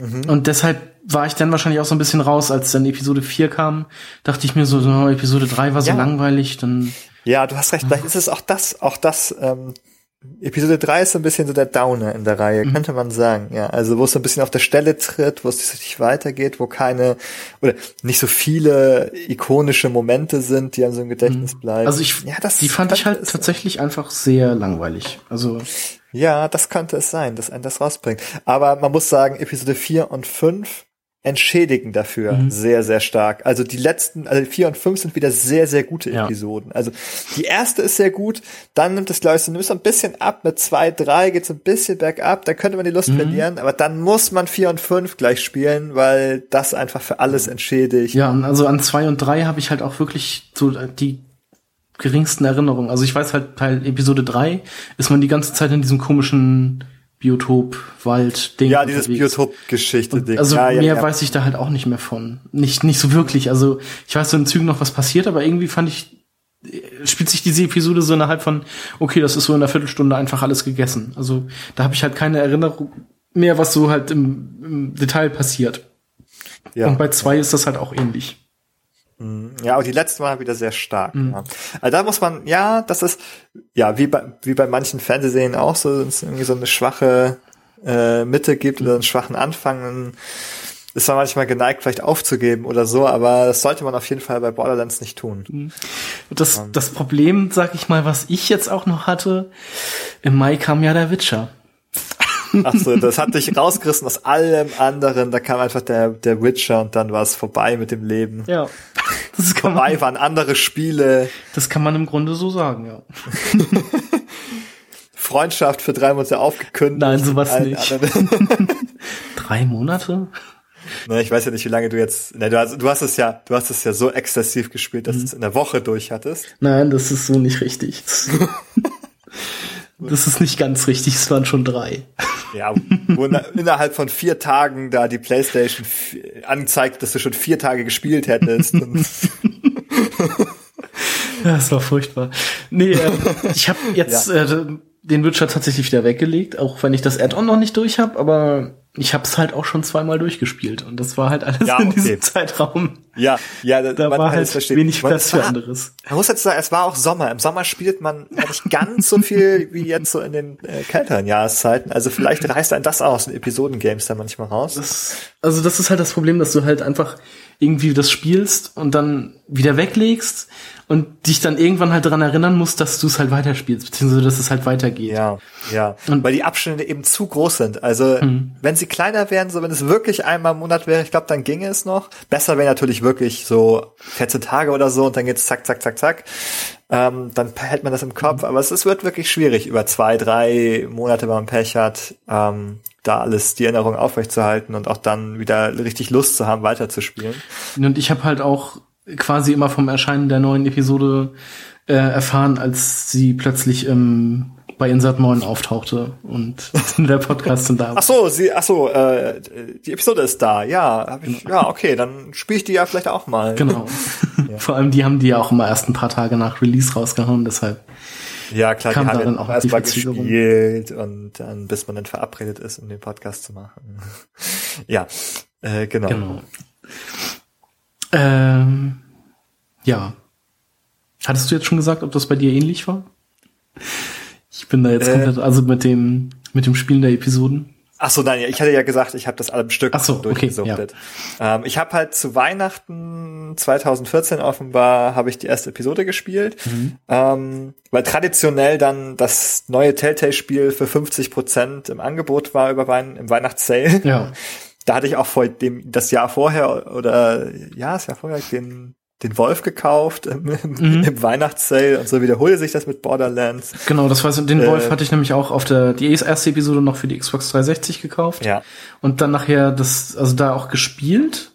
Mhm. Und deshalb war ich dann wahrscheinlich auch so ein bisschen raus, als dann Episode 4 kam, dachte ich mir so, so Episode 3 war so ja. langweilig, dann ja, du hast recht. Vielleicht ist es auch das, auch das, ähm, Episode 3 ist so ein bisschen so der Downer in der Reihe, mhm. könnte man sagen. Ja, also wo es so ein bisschen auf der Stelle tritt, wo es nicht richtig weitergeht, wo keine oder nicht so viele ikonische Momente sind, die an so einem Gedächtnis mhm. bleiben. Also ich, ja, das die fand ich halt tatsächlich einfach sehr langweilig. Also ja, das könnte es sein, dass ein das rausbringt. Aber man muss sagen, Episode 4 und 5 entschädigen dafür mhm. sehr, sehr stark. Also die letzten, also vier und fünf sind wieder sehr, sehr gute ja. Episoden. Also die erste ist sehr gut, dann nimmt es, glaube ich, so ein bisschen ab, mit zwei, drei geht es ein bisschen bergab, da könnte man die Lust mhm. verlieren, aber dann muss man vier und fünf gleich spielen, weil das einfach für alles entschädigt. Ja, also an zwei und drei habe ich halt auch wirklich so die geringsten Erinnerungen. Also ich weiß halt, Teil Episode drei ist man die ganze Zeit in diesem komischen Biotop, Wald, Ding. Ja, dieses Biotop-Geschichte-Ding. Also ja, mehr ja, weiß ich da halt auch nicht mehr von. Nicht, nicht so wirklich. Also ich weiß so in Zügen noch, was passiert, aber irgendwie fand ich, spielt sich diese Episode so innerhalb von, okay, das ist so in einer Viertelstunde einfach alles gegessen. Also da habe ich halt keine Erinnerung mehr, was so halt im, im Detail passiert. Ja. Und bei zwei ist das halt auch ähnlich. Mhm. Ja, aber die letzten waren wieder sehr stark. Mhm. Ja. Also da muss man, ja, das ist, ja, wie bei, wie bei manchen Fernsehserien auch so, es irgendwie so eine schwache äh, Mitte gibt oder einen schwachen Anfang, dann ist man manchmal geneigt, vielleicht aufzugeben oder so, aber das sollte man auf jeden Fall bei Borderlands nicht tun. Mhm. Das, das Problem, sag ich mal, was ich jetzt auch noch hatte, im Mai kam ja der Witcher. Ach so, das hat dich rausgerissen aus allem anderen. Da kam einfach der, der Witcher und dann war es vorbei mit dem Leben. Ja. Das kann vorbei man, waren andere Spiele. Das kann man im Grunde so sagen, ja. Freundschaft für drei Monate aufgekündigt. Nein, sowas nicht. drei Monate? Na, ich weiß ja nicht, wie lange du jetzt. Na, du, hast, du hast es ja, du hast es ja so exzessiv gespielt, dass mhm. du es in der Woche durch hattest. Nein, das ist so nicht richtig. Das ist nicht ganz richtig, es waren schon drei. Ja, wo innerhalb von vier Tagen da die Playstation anzeigt, dass du schon vier Tage gespielt hättest. das war furchtbar. Nee, äh, ich habe jetzt ja. äh, den Witcher tatsächlich wieder weggelegt, auch wenn ich das Add-on noch nicht durch habe, aber ich habe es halt auch schon zweimal durchgespielt und das war halt alles ja, in okay. diesem Zeitraum. Ja, ja, da war halt wenig Platz für anderes. Man muss jetzt sagen, es war auch Sommer. Im Sommer spielt man nicht ganz so viel wie jetzt so in den äh, kälteren Jahreszeiten. Also vielleicht reißt ein das aus, in Episoden-Games da manchmal raus. Das, also das ist halt das Problem, dass du halt einfach irgendwie das spielst und dann wieder weglegst und dich dann irgendwann halt daran erinnern musst, dass du es halt weiterspielst, beziehungsweise dass es halt weitergeht. Ja, ja. Und weil die Abstände eben zu groß sind. Also mhm. wenn sie kleiner wären, so wenn es wirklich einmal im Monat wäre, ich glaube, dann ginge es noch. Besser wäre natürlich wirklich so 14 Tage oder so und dann geht's zack, zack, zack, zack. Ähm, dann hält man das im Kopf. Aber es, es wird wirklich schwierig, über zwei, drei Monate, wenn man Pech hat, ähm, da alles die Erinnerung aufrechtzuerhalten und auch dann wieder richtig Lust zu haben, weiterzuspielen. Und ich habe halt auch quasi immer vom Erscheinen der neuen Episode äh, erfahren, als sie plötzlich ähm, bei Insert Moin auftauchte und der Podcast sind da. Ach so, sie, ach so, äh, die Episode ist da. Ja, hab ich, ja, okay, dann spiele ich die ja vielleicht auch mal. Genau. ja. Vor allem die haben die ja auch immer erst ein paar Tage nach Release rausgehauen, deshalb. Ja, klar, kam die haben dann auch erst mal gespielt und dann, bis man dann verabredet ist, um den Podcast zu machen. ja, äh, genau. Genau. Ähm, ja. Hattest du jetzt schon gesagt, ob das bei dir ähnlich war? Ich bin da jetzt äh, komplett, also mit dem, mit dem Spielen der Episoden. Ach so, nein, ich hatte ja gesagt, ich habe das alle im Stück Ach so, durchgesuchtet. Okay, ja. ähm, ich habe halt zu Weihnachten 2014 offenbar habe ich die erste Episode gespielt, mhm. ähm, weil traditionell dann das neue Telltale-Spiel für 50 Prozent im Angebot war über Wein im Weihnachtssale. Ja. Da hatte ich auch vor dem das Jahr vorher oder ja, das Jahr vorher den den Wolf gekauft im, mhm. im Weihnachtssale und so wiederhole sich das mit Borderlands. Genau, das war den äh, Wolf hatte ich nämlich auch auf der die erste Episode noch für die Xbox 360 gekauft. Ja. Und dann nachher das also da auch gespielt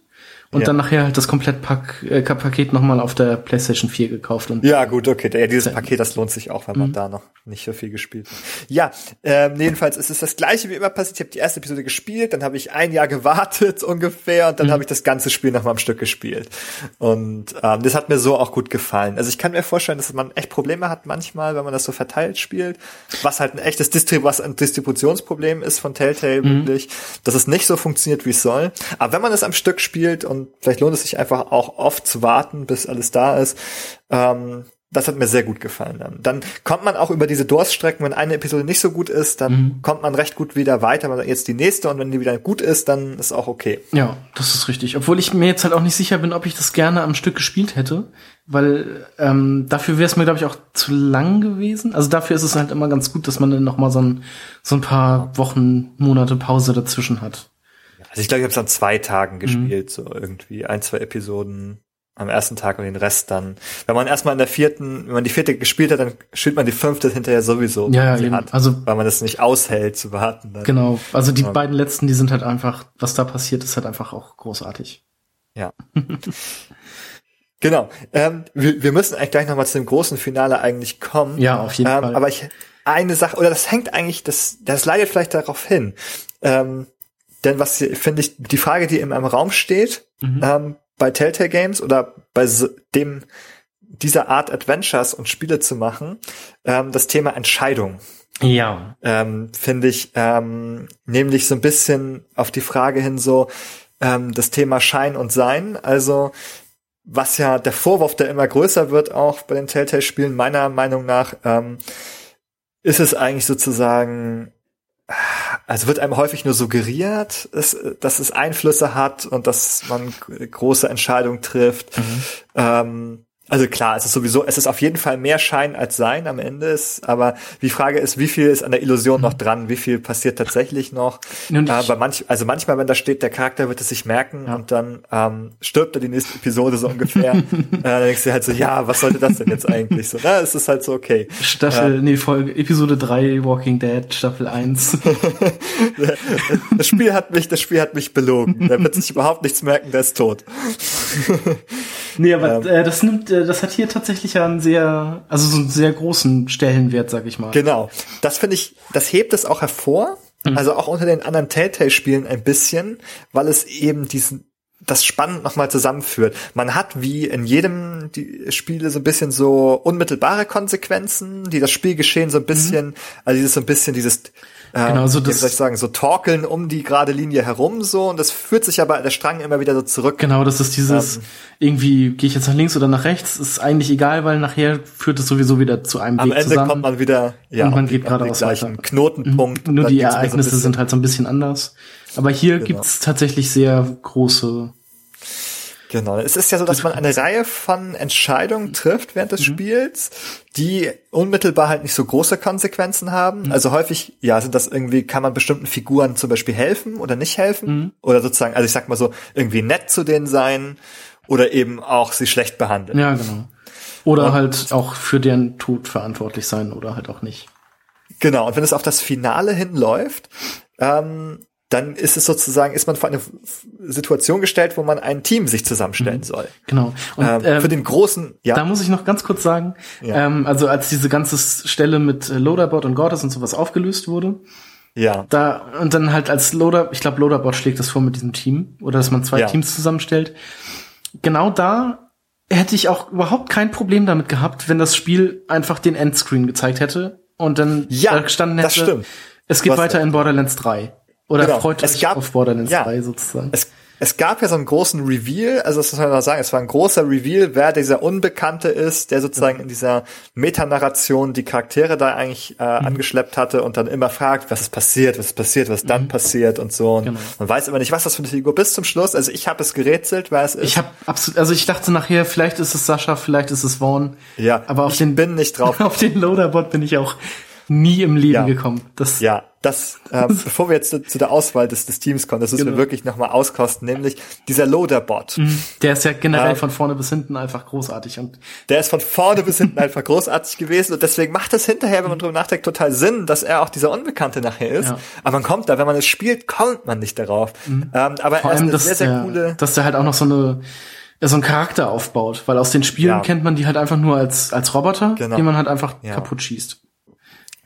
und ja. dann nachher halt das Komplettpaket äh, Paket nochmal auf der PlayStation 4 gekauft. Und ja, gut, okay. Ja, dieses Paket, das lohnt sich auch, wenn man mhm. da noch nicht so viel gespielt hat. Ja, ähm, jedenfalls ist es das gleiche wie immer passiert. Ich habe die erste Episode gespielt, dann habe ich ein Jahr gewartet ungefähr und dann mhm. habe ich das ganze Spiel nochmal am Stück gespielt. Und ähm, das hat mir so auch gut gefallen. Also ich kann mir vorstellen, dass man echt Probleme hat manchmal, wenn man das so verteilt spielt, was halt ein echtes Distrib was ein Distributionsproblem ist von Telltale mhm. wirklich, dass es nicht so funktioniert, wie es soll. Aber wenn man es am Stück spielt und vielleicht lohnt es sich einfach auch oft zu warten, bis alles da ist. Ähm, das hat mir sehr gut gefallen. Dann, dann kommt man auch über diese Durststrecken, wenn eine Episode nicht so gut ist, dann mhm. kommt man recht gut wieder weiter. Man sagt jetzt die nächste und wenn die wieder gut ist, dann ist auch okay. Ja, das ist richtig. Obwohl ich mir jetzt halt auch nicht sicher bin, ob ich das gerne am Stück gespielt hätte, weil ähm, dafür wäre es mir glaube ich auch zu lang gewesen. Also dafür ist es halt immer ganz gut, dass man dann noch mal so ein so ein paar Wochen, Monate Pause dazwischen hat. Also ich glaube, ich habe es an zwei Tagen gespielt, mhm. so irgendwie ein, zwei Episoden am ersten Tag und den Rest dann. Wenn man erstmal in der vierten, wenn man die vierte gespielt hat, dann spielt man die fünfte hinterher sowieso. Ja, ja hat, also weil man das nicht aushält zu warten. Dann. Genau, also die ja. beiden letzten, die sind halt einfach, was da passiert, ist halt einfach auch großartig. Ja. genau. Ähm, wir, wir müssen eigentlich gleich nochmal zu dem großen Finale eigentlich kommen. Ja, auf jeden ähm, Fall. Aber ich eine Sache, oder das hängt eigentlich, das, das leidet vielleicht darauf hin. Ähm, denn was finde ich, die Frage, die in einem Raum steht, mhm. ähm, bei Telltale Games oder bei dem dieser Art Adventures und Spiele zu machen, ähm, das Thema Entscheidung. Ja. Ähm, Finde ich, ähm, nämlich so ein bisschen auf die Frage hin so, ähm, das Thema Schein und Sein. Also, was ja der Vorwurf, der immer größer wird, auch bei den Telltale-Spielen, meiner Meinung nach, ähm, ist es eigentlich sozusagen, also wird einem häufig nur suggeriert, dass es Einflüsse hat und dass man große Entscheidungen trifft. Mhm. Ähm, also klar, es ist sowieso, es ist auf jeden Fall mehr Schein als Sein am Ende ist, aber die Frage ist, wie viel ist an der Illusion noch dran, wie viel passiert tatsächlich noch? Nun, äh, manch, also manchmal, wenn da steht, der Charakter wird es sich merken ja. und dann ähm, stirbt er die nächste Episode so ungefähr, äh, dann denkst du halt so, ja, was sollte das denn jetzt eigentlich so? Na, es ist halt so okay. Staffel, äh, nee, Folge, Episode 3, Walking Dead, Staffel 1. das Spiel hat mich, das Spiel hat mich belogen. Der wird sich überhaupt nichts merken, der ist tot. nee, aber ähm, äh, das nimmt das hat hier tatsächlich ja einen sehr, also so einen sehr großen Stellenwert, sag ich mal. Genau. Das finde ich, das hebt es auch hervor. Mhm. Also auch unter den anderen Telltale-Spielen ein bisschen, weil es eben diesen, das spannend nochmal zusammenführt. Man hat wie in jedem die Spiele so ein bisschen so unmittelbare Konsequenzen, die das Spielgeschehen so ein bisschen, mhm. also dieses so ein bisschen dieses genau, so das, soll ich sagen, so torkeln um die gerade Linie herum so und das führt sich aber der Strang immer wieder so zurück. Genau, das ist dieses ähm, irgendwie gehe ich jetzt nach links oder nach rechts, ist eigentlich egal, weil nachher führt es sowieso wieder zu einem am Weg Ende zusammen. kommt man wieder ja, und man geht geradeaus weiter. Knotenpunkt. Nur die Ereignisse so sind halt so ein bisschen anders. Aber hier genau. gibt's tatsächlich sehr große Genau. Es ist ja so, dass man eine Reihe von Entscheidungen trifft während des mhm. Spiels, die unmittelbar halt nicht so große Konsequenzen haben. Mhm. Also häufig, ja, sind das irgendwie, kann man bestimmten Figuren zum Beispiel helfen oder nicht helfen. Mhm. Oder sozusagen, also ich sag mal so, irgendwie nett zu denen sein oder eben auch sie schlecht behandeln. Ja, genau. Oder und, halt auch für deren Tod verantwortlich sein oder halt auch nicht. Genau. Und wenn es auf das Finale hinläuft, ähm, dann ist es sozusagen, ist man vor eine Situation gestellt, wo man ein Team sich zusammenstellen mhm. soll. Genau. Und, ähm, ähm, für den großen, ja. Da muss ich noch ganz kurz sagen, ja. ähm, also als diese ganze Stelle mit äh, Loaderbot und Goddess und sowas aufgelöst wurde, ja. Da, und dann halt als Loader, ich glaube, Loaderbot schlägt das vor mit diesem Team, oder dass man zwei ja. Teams zusammenstellt. Genau da hätte ich auch überhaupt kein Problem damit gehabt, wenn das Spiel einfach den Endscreen gezeigt hätte und dann ja, gestanden hätte, das stimmt. es geht weiter in Borderlands 3. Oder genau. freut es euch gab, auf Borderlands ja, 3 sozusagen? Es, es gab ja so einen großen Reveal, also das muss man mal sagen, es war ein großer Reveal, wer dieser Unbekannte ist, der sozusagen in dieser Metanarration die Charaktere da eigentlich äh, mhm. angeschleppt hatte und dann immer fragt, was ist passiert, was ist passiert, was dann mhm. passiert und so. Und genau. man weiß immer nicht, was das für eine Figur bis zum Schluss. Also ich habe es gerätselt, wer es ist. Ich habe absolut, also ich dachte nachher, vielleicht ist es Sascha, vielleicht ist es Vaughn. Ja, aber auf den bin nicht drauf. auf den Loaderbot bin ich auch nie im Leben ja. gekommen. Das ja, das, äh, bevor wir jetzt zu, zu, der Auswahl des, des Teams kommen, das müssen genau. wir wirklich nochmal auskosten, nämlich dieser Loader-Bot. Mhm. Der ist ja generell ähm, von vorne bis hinten einfach großartig. und Der ist von vorne bis hinten einfach großartig gewesen und deswegen macht es hinterher, wenn man drüber nachdenkt, total Sinn, dass er auch dieser Unbekannte nachher ist. Ja. Aber man kommt da, wenn man es spielt, kommt man nicht darauf. Mhm. Ähm, aber Vor er ist allem, eine sehr, sehr der, coole... Dass der halt auch noch so eine so einen Charakter aufbaut, weil aus den Spielen ja. kennt man die halt einfach nur als als Roboter, genau. die man halt einfach ja. kaputt schießt.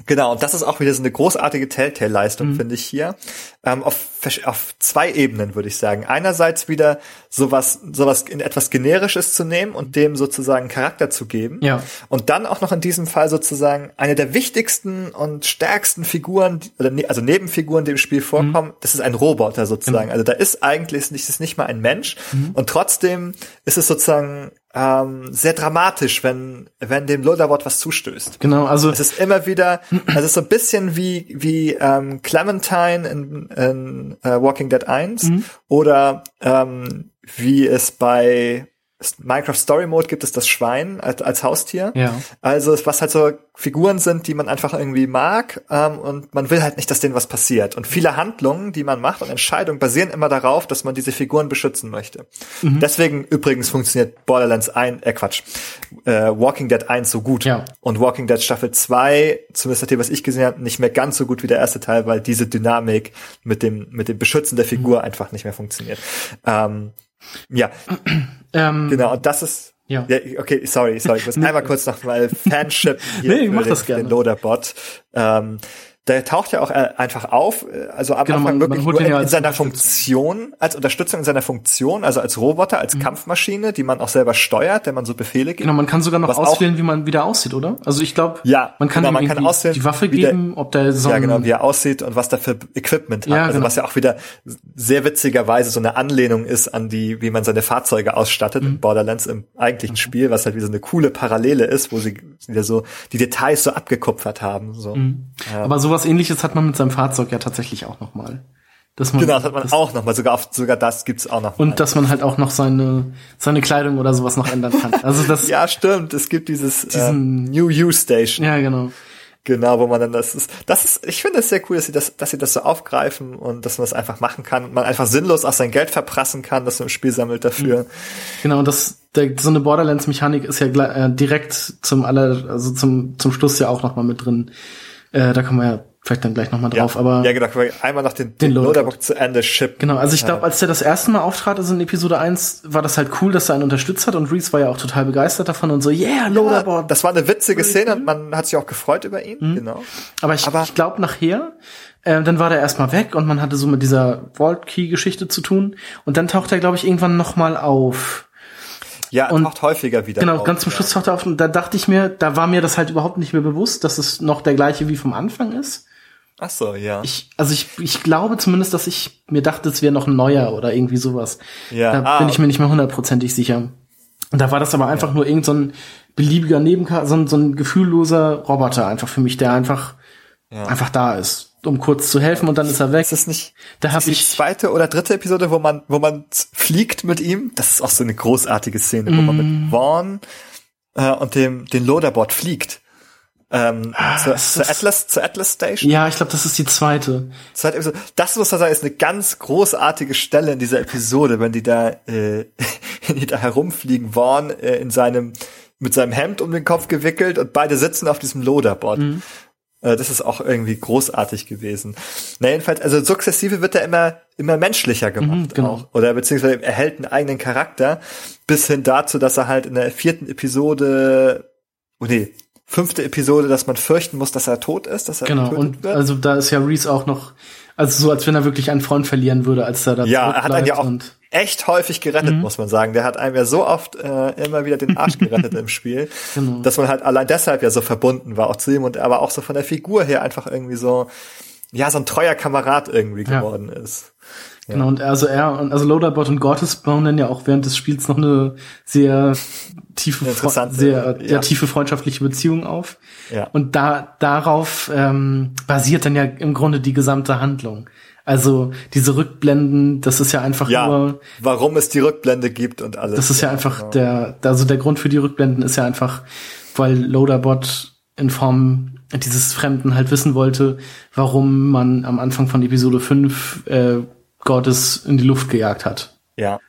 Genau, und das ist auch wieder so eine großartige Telltale-Leistung, mhm. finde ich hier. Ähm, auf, auf zwei Ebenen, würde ich sagen. Einerseits wieder sowas, sowas in etwas Generisches zu nehmen und dem sozusagen Charakter zu geben. Ja. Und dann auch noch in diesem Fall sozusagen eine der wichtigsten und stärksten Figuren, oder ne, also Nebenfiguren, die im Spiel vorkommen, mhm. das ist ein Roboter sozusagen. Mhm. Also da ist eigentlich nicht, ist nicht mal ein Mensch. Mhm. Und trotzdem ist es sozusagen ähm, sehr dramatisch, wenn wenn dem Loaderbot was zustößt. Genau, also es ist immer wieder, es ist so ein bisschen wie wie ähm, Clementine in, in uh, Walking Dead 1 mhm. oder ähm, wie es bei Minecraft Story Mode gibt es das Schwein als, als Haustier. Ja. Also was halt so Figuren sind, die man einfach irgendwie mag ähm, und man will halt nicht, dass denen was passiert. Und viele Handlungen, die man macht und Entscheidungen basieren immer darauf, dass man diese Figuren beschützen möchte. Mhm. Deswegen übrigens funktioniert Borderlands 1, äh Quatsch, äh, Walking Dead 1 so gut. Ja. Und Walking Dead Staffel 2, zumindest nach dem, was ich gesehen habe, nicht mehr ganz so gut wie der erste Teil, weil diese Dynamik mit dem, mit dem Beschützen der Figur mhm. einfach nicht mehr funktioniert. Ähm, ja. Ähm, genau, und das ist. Ja. ja. Okay, sorry, sorry. Ich muss einmal kurz noch mal Fanship hier nee, für mach den, das gerne. den Loaderbot. Ähm, der taucht ja auch äh, einfach auf, äh, also am Genau, Anfang man- wirklich man nur in, ja in seiner. Funktion, als Unterstützung in seiner Funktion, also als Roboter, als Kampfmaschine, die man auch selber steuert, der man so Befehle gibt. Genau, man kann sogar noch auch- auswählen, wie man wieder aussieht, oder? Also ich glaube, Ja, man kann genau, man kann auswählen, die Waffe wie der- geben, ob der so Ja, genau, wie er aussieht und was der für Equipment hat. Ja, also genau. was ja auch wieder sehr witzigerweise so eine Anlehnung ist an die, wie man seine Fahrzeuge ausstattet Mhm. in Borderlands im eigentlichen Spiel, was halt wieder so eine coole Parallele ist, wo sie wieder so die Details so abgekupfert haben. So. Mhm. Aber sowas ähnliches hat man mit seinem Fahrzeug ja tatsächlich auch nochmal. Dass man, Genau, das hat man auch noch mal. Sogar sogar das gibt's auch noch. mal. Und dass man halt auch noch seine, seine Kleidung oder sowas noch ändern kann. Also das, ja, ja, stimmt. Es gibt dieses Diesen- äh, New You Station. genau. Genau, wo man dann das ist. Das ist, ich finde es sehr cool, dass sie das, dass sie das so aufgreifen und dass man das einfach machen kann. und Man einfach sinnlos auch sein Geld verprassen kann, das man im Spiel sammelt dafür. Genau, und das, der, so eine Borderlands-Mechanik ist ja äh, direkt zum aller, also zum, zum Schluss ja auch noch mal mit drin. Äh, da kommen wir ja vielleicht dann gleich noch mal drauf, aber. ja, genau, einmal noch den, Den. Loaderbook zu Ende shippen. Genau, also ich glaube, als der das erste Mal auftrat, also in Episode 1, war das halt cool, dass er einen unterstützt hat und Reese war ja auch total begeistert davon und so, yeah, Ja, Loaderboard. das war eine witzige Szene und man hat sich auch gefreut über ihn, Mhm. genau. aber ich, aber- ich glaube nachher, äh, dann war der erstmal weg und man hatte so mit dieser Vault Key Geschichte zu tun und dann taucht er, glaube ich, irgendwann noch mal auf. Ja, Und- taucht häufiger wieder Genau, auf, ganz zum ja. Schluss taucht er auf und da dachte ich mir, da war mir das halt überhaupt nicht mehr bewusst, dass es noch der gleiche wie vom Anfang ist. Ach so, ja. Ich, also ich, ich glaube zumindest, dass ich mir dachte, es wäre noch ein neuer oder irgendwie sowas. Ja, Da ah, bin ich mir nicht mehr hundertprozentig sicher. Und da war das aber einfach nur irgend so ein beliebiger Nebencharakter, so ein, so ein gefühlloser Roboter einfach für mich, der einfach, einfach da ist, um kurz zu helfen und dann ist er weg. ist es nicht Da hab die ich, zweite oder dritte Episode, wo man, wo man fliegt mit ihm? Das ist auch so eine großartige Szene, wo man Mm. mit Vaughn äh, und dem den Loaderbot fliegt. Ähm, zur, Ah, zur das- Atlas, zur Atlas Station. ja, ich glaube, das ist die zweite. Zweite Episode. Das muss man sagen, ist eine ganz großartige Stelle in dieser Episode, wenn die da, äh, wenn die da herumfliegen, Vaughn äh, in seinem, mit seinem Hemd um den Kopf gewickelt und beide sitzen auf diesem Loaderbot. Mhm. Äh, Das ist auch irgendwie großartig gewesen. Na jedenfalls, also sukzessive wird er immer, immer menschlicher gemacht Mhm, genau. auch. Oder beziehungsweise erhält einen eigenen Charakter, bis hin dazu, dass er halt in der vierten Episode, oh nee, fünfte Episode, dass man fürchten muss, dass er tot ist, dass er Genau. Und wird. also da ist ja Reese auch noch, also so als wenn er wirklich einen Freund verlieren würde, als er da Ja, er hat einen ja auch echt häufig gerettet, Mhm. muss man sagen. Der hat einem ja so oft äh, immer wieder den Arsch gerettet im Spiel, Genau. dass man halt allein deshalb ja so verbunden war auch zu ihm und aber auch so von der Figur her einfach irgendwie so, ja, so ein treuer Kamerad irgendwie Ja. geworden ist. Genau, und also er und also Loaderbot und Gortys bauen dann ja auch während des Spiels noch eine sehr tiefe, sehr, ja. sehr tiefe freundschaftliche Beziehung auf. Ja. Und da darauf ähm, basiert dann ja im Grunde die gesamte Handlung. Also diese Rückblenden, das ist ja einfach Ja, nur, warum es die Rückblende gibt und alles. das ist ja einfach genau. der, also der Grund für die Rückblenden ist ja einfach, weil Loaderbot in Form dieses Fremden halt wissen wollte, warum man am Anfang von Episode 5 äh, Gottes in die Luft gejagt hat. Ja.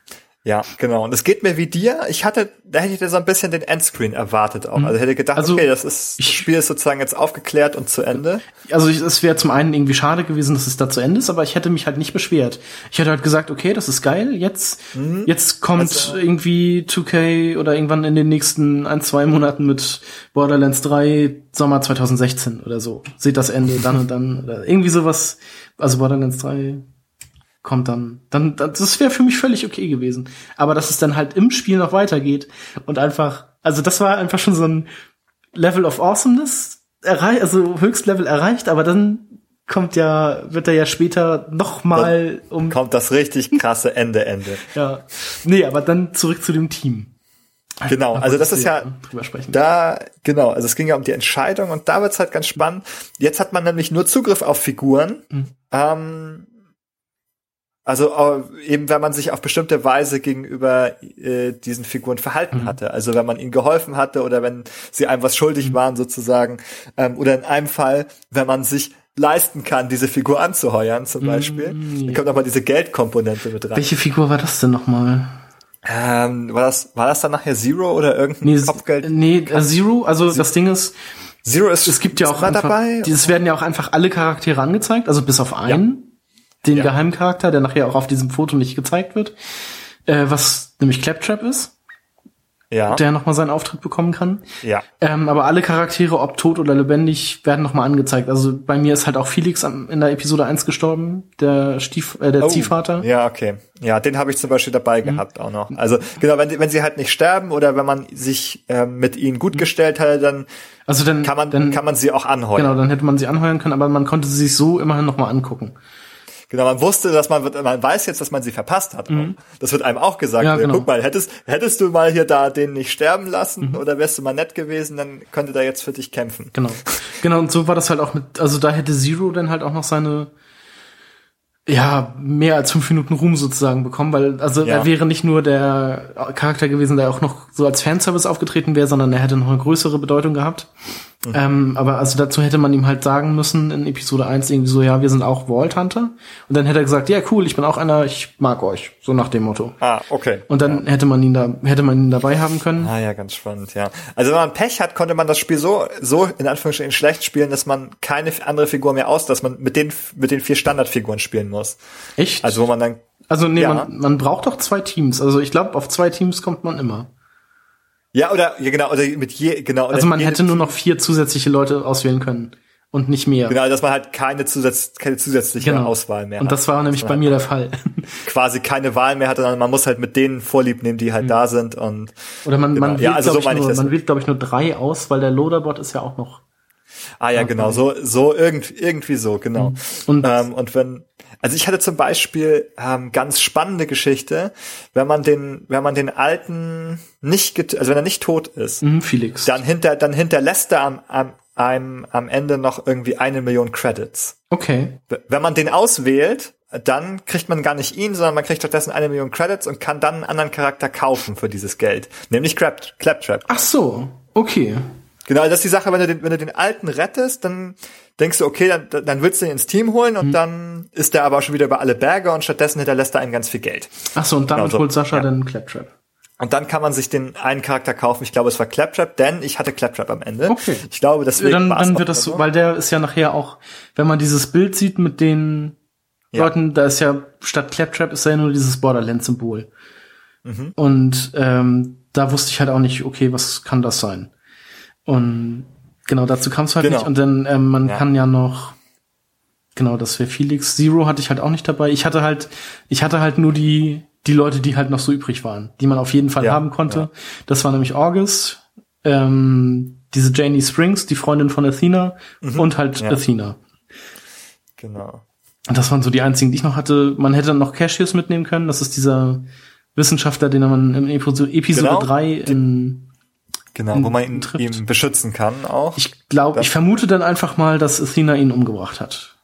Ja, genau. Und es geht mir wie dir. Ich hatte, da hätte ich so ein bisschen den Endscreen erwartet auch. Also hätte gedacht, Also, okay, das ist, das ich- Spiel ist sozusagen jetzt aufgeklärt und zu Ende. Also es wäre zum einen irgendwie schade gewesen, dass es da zu Ende ist, aber ich hätte mich halt nicht beschwert. Ich hätte halt gesagt, okay, das ist geil, jetzt, jetzt kommt Also- irgendwie 2K oder irgendwann in den nächsten ein, zwei Monaten mit Borderlands 3 Sommer 2016 oder so. Seht das Ende dann und dann oder irgendwie sowas. Also Borderlands 3 kommt dann, dann, das wäre für mich völlig okay gewesen. Aber dass es dann halt im Spiel noch weitergeht und einfach, also das war einfach schon so ein Level of Awesomeness erreicht, also Höchstlevel erreicht, aber dann kommt ja, wird er ja später noch mal um, Kommt das richtig krasse Ende, Ende. ja, nee, aber dann zurück zu dem Team. Genau, also das ist ja. Da, genau, also es ging ja um die Entscheidung und da wird's halt ganz spannend. Jetzt hat man nämlich nur Zugriff auf Figuren. Mhm. Ähm, also äh, eben, wenn man sich auf bestimmte Weise gegenüber äh, diesen Figuren verhalten Mhm. hatte. Also wenn man ihnen geholfen hatte oder wenn sie einem was schuldig Mhm. waren sozusagen. Ähm, oder in einem Fall, wenn man sich leisten kann, diese Figur anzuheuern zum Beispiel. Dann kommt nochmal diese Geldkomponente mit rein. Mhm. Welche Figur war das denn noch mal? Ähm, war, das, war das dann nachher Zero oder irgendein Nee, Kopfgeld? nee äh, Zero, also das Ding ist, Zero ist, es gibt ja auch einfach, dabei. es werden ja auch einfach alle Charaktere angezeigt, also bis auf einen, den Ja. Geheimcharakter, der nachher auch auf diesem Foto nicht gezeigt wird, äh, was nämlich Claptrap ist. Ja. der nochmal seinen Auftritt bekommen kann. Ja. Ähm, aber alle Charaktere, ob tot oder lebendig, werden nochmal angezeigt. Also bei mir ist halt auch Felix am, in der Episode 1 gestorben, der Stief, äh, der Oh, Ziehvater. Ja, okay. Ja, den habe ich zum Beispiel dabei Mhm. gehabt auch noch. Also genau, wenn, wenn sie halt nicht sterben oder wenn man sich ähm, mit ihnen gut gestellt hat, dann Also dann kann man Mhm. dann, kann man sie auch anheuern. genau, dann hätte man sie anheuern können, aber man konnte sie sich so immerhin nochmal angucken. Genau, man wusste, dass man man weiß jetzt, dass man sie verpasst hat. Das wird einem auch gesagt. Mhm. Ja, Ja, genau. Guck mal, hättest hättest du mal hier da den nicht sterben Mhm. lassen oder wärst du mal nett gewesen, dann könnte der jetzt für dich kämpfen. Genau. Genau, und so war das halt auch mit, also da hätte Zero dann halt auch noch seine, ja, mehr als fünf Minuten Ruhm sozusagen bekommen, weil, also Ja. er wäre nicht nur der Charakter gewesen, der auch noch so als Fanservice aufgetreten wäre, sondern er hätte noch eine größere Bedeutung gehabt. Mhm. Ähm, aber also dazu hätte man ihm halt sagen müssen in Episode 1 irgendwie so, ja, wir sind auch Vault Hunter. Und dann hätte er gesagt, ja, cool, ich bin auch einer, ich mag euch. So nach dem Motto. Ah, okay. Und dann hätte man ihn da, hätte man ihn dabei haben können. Ah ja, ganz spannend, ja. Also wenn man Pech hat, konnte man das Spiel so, so in Anführungsstrichen schlecht spielen, dass man keine andere Figur mehr aus, dass man mit den, mit den vier Standardfiguren spielen muss. Echt? Also wo man dann, Also nee, Ja. man, man braucht doch zwei Teams. Also ich glaube, auf zwei Teams kommt man immer. Ja, oder, ja, genau, oder mit je, genau. oder Also man hätte nur noch vier zusätzliche Leute auswählen können und nicht mehr. Genau, dass man halt keine, Zusatz, keine zusätzliche Genau. Auswahl mehr Und hat. das war nämlich bei mir der Fall. quasi keine Wahl mehr hat, sondern man muss halt mit denen Vorlieb nehmen, die halt da sind und Oder man, man wählt, Ja, also glaube so ich, ich man wählt, glaube ich, nur drei aus, weil der Loaderbot ist ja auch noch. Ah ja, genau, so, so irgendwie, irgendwie so, genau. Mhm. Und- ähm, und wenn, also ich hatte zum Beispiel ähm, ganz spannende Geschichte, wenn man den, wenn man den alten nicht, get also wenn er nicht tot ist, Hm, Felix. dann hinter, dann hinterlässt er am, am, am, am Ende noch irgendwie eine Million Credits. Okay. Wenn man den auswählt, dann kriegt man gar nicht ihn, sondern man kriegt stattdessen eine Million Credits und kann dann einen anderen Charakter kaufen für dieses Geld, nämlich Clap, Claptrap. Ach so. Okay. Genau, das ist die Sache, wenn du den, wenn du den alten rettest, dann denkst du, okay, dann, dann willst du ihn ins Team holen Mhm. und dann ist der aber schon wieder über alle Berge und stattdessen hinterlässt er einem ganz viel Geld. Ach so, und damit Genau so. holt Sascha Ja. dann Claptrap. Und dann kann man sich den einen Charakter kaufen. Ich glaube, es war Claptrap, denn ich hatte Claptrap am Ende. Okay. Ich glaube, deswegen Dann, dann wird das so. so, weil der ist ja nachher auch, wenn man dieses Bild sieht mit den Ja. Leuten, da ist ja statt Claptrap ist ja nur dieses Borderlands-Symbol. Mhm. Und ähm, da wusste ich halt auch nicht, okay, was kann das sein? Und genau dazu kam es halt Genau. nicht. Und dann ähm, man Ja. kann ja noch genau, das wäre Felix. Zero hatte ich halt auch nicht dabei. Ich hatte halt, ich hatte halt nur die die Leute, die halt noch so übrig waren, die man auf jeden Fall Ja, haben konnte. ja. Das war nämlich August, ähm, diese Janie Springs, die Freundin von Athena und halt Mhm. Athena. Genau. Und das waren so die einzigen, die ich noch hatte. Man hätte dann noch Cassius mitnehmen können. Das ist dieser Wissenschaftler, den man in Episode, Episode Genau. 3 in, Genau, wo man ihn, trifft. ihn beschützen kann auch. ich glaube, ich vermute dann einfach mal, dass Athena ihn umgebracht hat.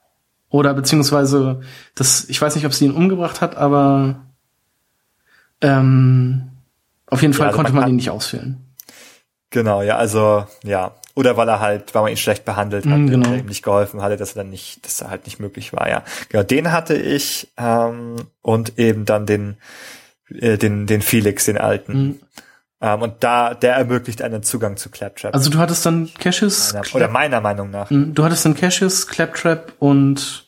Oder beziehungsweise, das, ich weiß nicht, ob sie ihn umgebracht hat, aber ähm, auf jeden Fall also konnte man man, ihn nicht auswählen. Genau, ja, also ja. Oder weil er halt, weil man ihn schlecht behandelt hat, Mhm, genau. und ihm nicht geholfen hatte, dass er dann nicht, dass er halt nicht möglich war, ja. Genau, den hatte ich ähm, und eben dann den, äh, den, den Felix, den alten. Mhm. Ähm, und da, der ermöglicht einen Zugang zu Claptrap. Also du hattest dann Cassius, meiner, oder meiner Meinung nach. Hm, du hattest dann Cassius, Claptrap und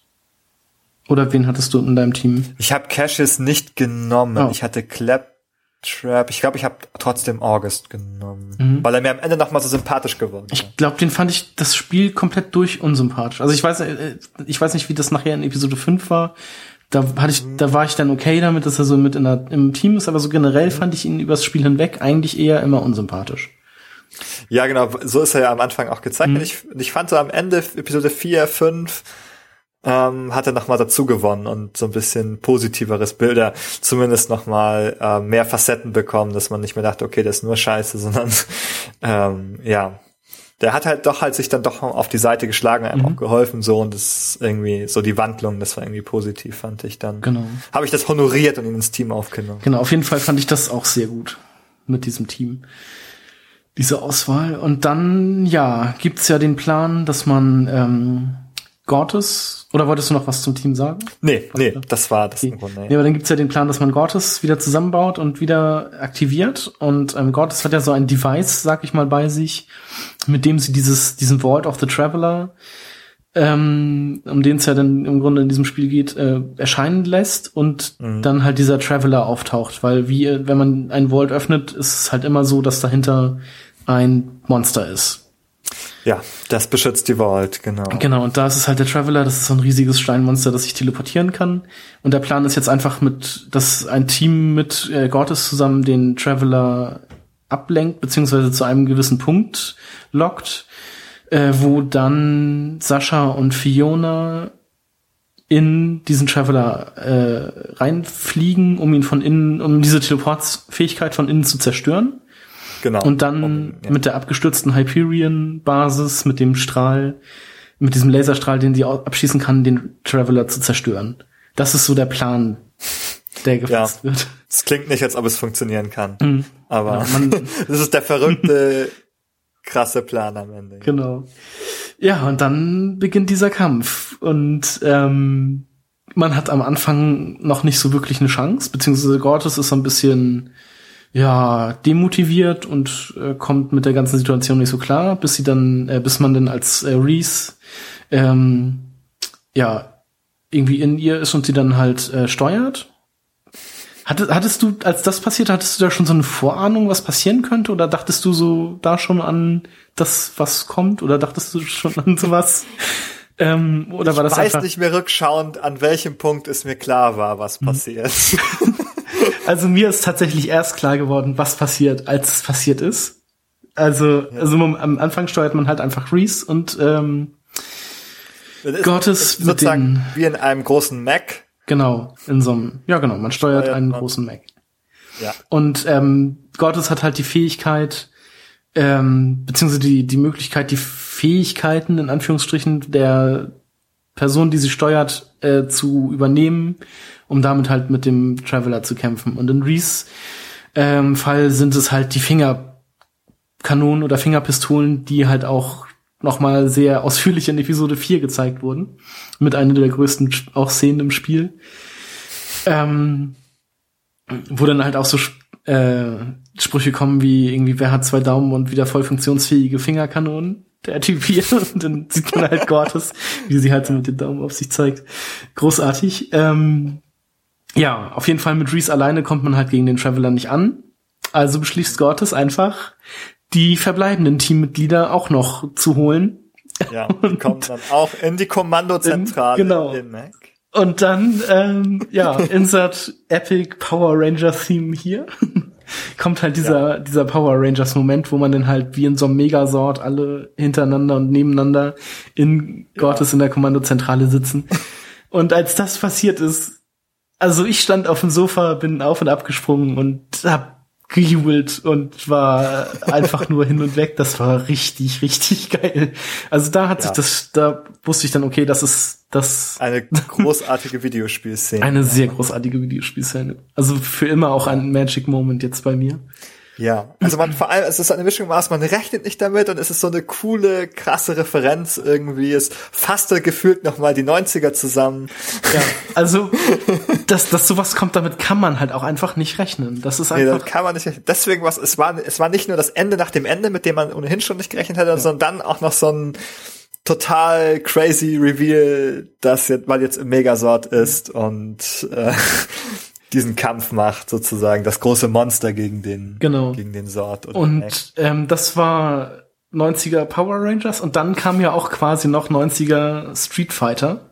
oder wen hattest du in deinem Team? Ich habe Cassius nicht genommen. Oh. Ich hatte Claptrap. Ich glaube, ich habe trotzdem August genommen, Mhm. weil er mir am Ende noch mal so sympathisch geworden ist. Ich glaube, den fand ich das Spiel komplett durch unsympathisch. Also ich weiß, äh, ich weiß nicht, wie das nachher in Episode 5 war. Da hatte ich, da war ich dann okay damit, dass er so mit in der, im Team ist, aber so generell fand ich ihn übers Spiel hinweg eigentlich eher immer unsympathisch. Ja, genau, so ist er ja am Anfang auch Mhm. gezeichnet. Ich, ich fand so am Ende, Episode 4, 5, ähm, hat er nochmal dazu gewonnen und so ein bisschen positiveres Bilder, zumindest nochmal äh, mehr Facetten bekommen, dass man nicht mehr dachte, okay, das ist nur Scheiße, sondern ähm, ja. Der hat halt doch halt sich dann doch auf die Seite geschlagen, einem Mhm. auch geholfen so und das ist irgendwie so die Wandlung, das war irgendwie positiv, fand ich dann. Genau. Habe ich das honoriert und ihn ins Team aufgenommen. Genau, auf jeden Fall fand ich das auch sehr gut mit diesem Team. Diese Auswahl. Und dann, ja, gibt's ja den Plan, dass man ähm, Gortes, oder wolltest du noch was zum Team sagen? Nee, nee, das war das im Okay. Grunde. Nee, aber dann gibt's ja den Plan, dass man Gortes wieder zusammenbaut und wieder aktiviert. Und ähm, Gortes hat ja so ein Device, sag ich mal, bei sich, mit dem sie dieses, diesen Vault of the Traveler ähm, um den es ja dann im Grunde in diesem Spiel geht, äh, erscheinen lässt und mhm. dann halt dieser Traveler auftaucht. Weil wie, wenn man ein Vault öffnet, ist es halt immer so, dass dahinter ein Monster ist. Ja, das beschützt die Vault, genau. Genau, und da ist es halt der Traveler, das ist so ein riesiges Steinmonster, das sich teleportieren kann. Und der Plan ist jetzt einfach mit, dass ein Team mit äh, Gortys zusammen den Traveler ablenkt, beziehungsweise zu einem gewissen Punkt lockt, äh, wo dann Sascha und Fiona in diesen Traveler äh, reinfliegen, um ihn von innen, um diese Teleportfähigkeit von innen zu zerstören. Genau. Und dann um, ja. mit der abgestürzten Hyperion-Basis, mit dem Strahl, mit diesem Laserstrahl, den sie abschießen kann, den Traveler zu zerstören. Das ist so der Plan, der gefasst ja. wird. Es klingt nicht, als ob es funktionieren kann. Mhm. Aber ja, das ist der verrückte, krasse Plan am Ende. Genau. Ja, und dann beginnt dieser Kampf. Und ähm, man hat am Anfang noch nicht so wirklich eine Chance, beziehungsweise Gortys ist so ein bisschen ja, demotiviert und äh, kommt mit der ganzen Situation nicht so klar, bis sie dann, äh, bis man dann als äh, Reese ähm, ja irgendwie in ihr ist und sie dann halt äh, steuert. Hattest, hattest du, als das passiert, hattest du da schon so eine Vorahnung, was passieren könnte? Oder dachtest du so da schon an das, was kommt? Oder dachtest du schon an sowas? Ähm, oder war das ich weiß nicht mehr rückschauend, an welchem Punkt es mir klar war, was hm. passiert. Also mir ist tatsächlich erst klar geworden, was passiert, als es passiert ist. Also, ja. also am Anfang steuert man halt einfach Reese und ähm, Gottes sozusagen wie in einem großen Mac. Genau, in so einem, ja genau, man steuert, steuert einen man. großen Mac. Ja. Und ähm, Gottes hat halt die Fähigkeit, ähm, beziehungsweise die, die Möglichkeit, die Fähigkeiten in Anführungsstrichen der Person, die sie steuert, äh, zu übernehmen um damit halt mit dem Traveler zu kämpfen. Und in Reese ähm, Fall sind es halt die Fingerkanonen oder Fingerpistolen, die halt auch nochmal sehr ausführlich in Episode 4 gezeigt wurden. Mit einer der größten auch Szenen im Spiel. Ähm, wo dann halt auch so äh, Sprüche kommen wie irgendwie, wer hat zwei Daumen und wieder voll funktionsfähige Fingerkanonen? Der Typ hier. Und dann sieht man halt Gortes, wie sie halt so mit den Daumen auf sich zeigt. Großartig. Ähm, ja, auf jeden Fall mit Reese alleine kommt man halt gegen den Traveler nicht an. Also beschließt Gortes einfach, die verbleibenden Teammitglieder auch noch zu holen. Ja, und kommen dann auch in die Kommandozentrale in, genau. in Mac. Und dann, ähm, ja, insert Epic Power Ranger Theme hier. Kommt halt dieser, ja. dieser Power Rangers Moment, wo man dann halt wie in so einem Megasort alle hintereinander und nebeneinander in Gortes ja. in der Kommandozentrale sitzen. Und als das passiert ist, also ich stand auf dem Sofa, bin auf und ab gesprungen und hab gejubelt und war einfach nur hin und weg. Das war richtig, richtig geil. Also da hat ja. sich das, da wusste ich dann, okay, das ist das. Eine großartige Videospielszene. Eine sehr großartige Videospielszene. Also für immer auch ein Magic Moment jetzt bei mir. Ja, also man vor allem, es ist eine Mischung aus, man rechnet nicht damit und es ist so eine coole, krasse Referenz irgendwie. Es fasst gefühlt nochmal die 90er zusammen. Ja, also dass, dass sowas kommt, damit kann man halt auch einfach nicht rechnen. Das ist einfach. Nee, kann man nicht rechnen. Deswegen was, es war, es war nicht nur das Ende nach dem Ende, mit dem man ohnehin schon nicht gerechnet hätte, ja. sondern dann auch noch so ein total crazy Reveal, das jetzt, weil jetzt im Megasort ist und äh, diesen Kampf macht, sozusagen, das große Monster gegen den, genau. gegen den Sort. Und ähm, das war 90er Power Rangers und dann kam ja auch quasi noch 90er Street Fighter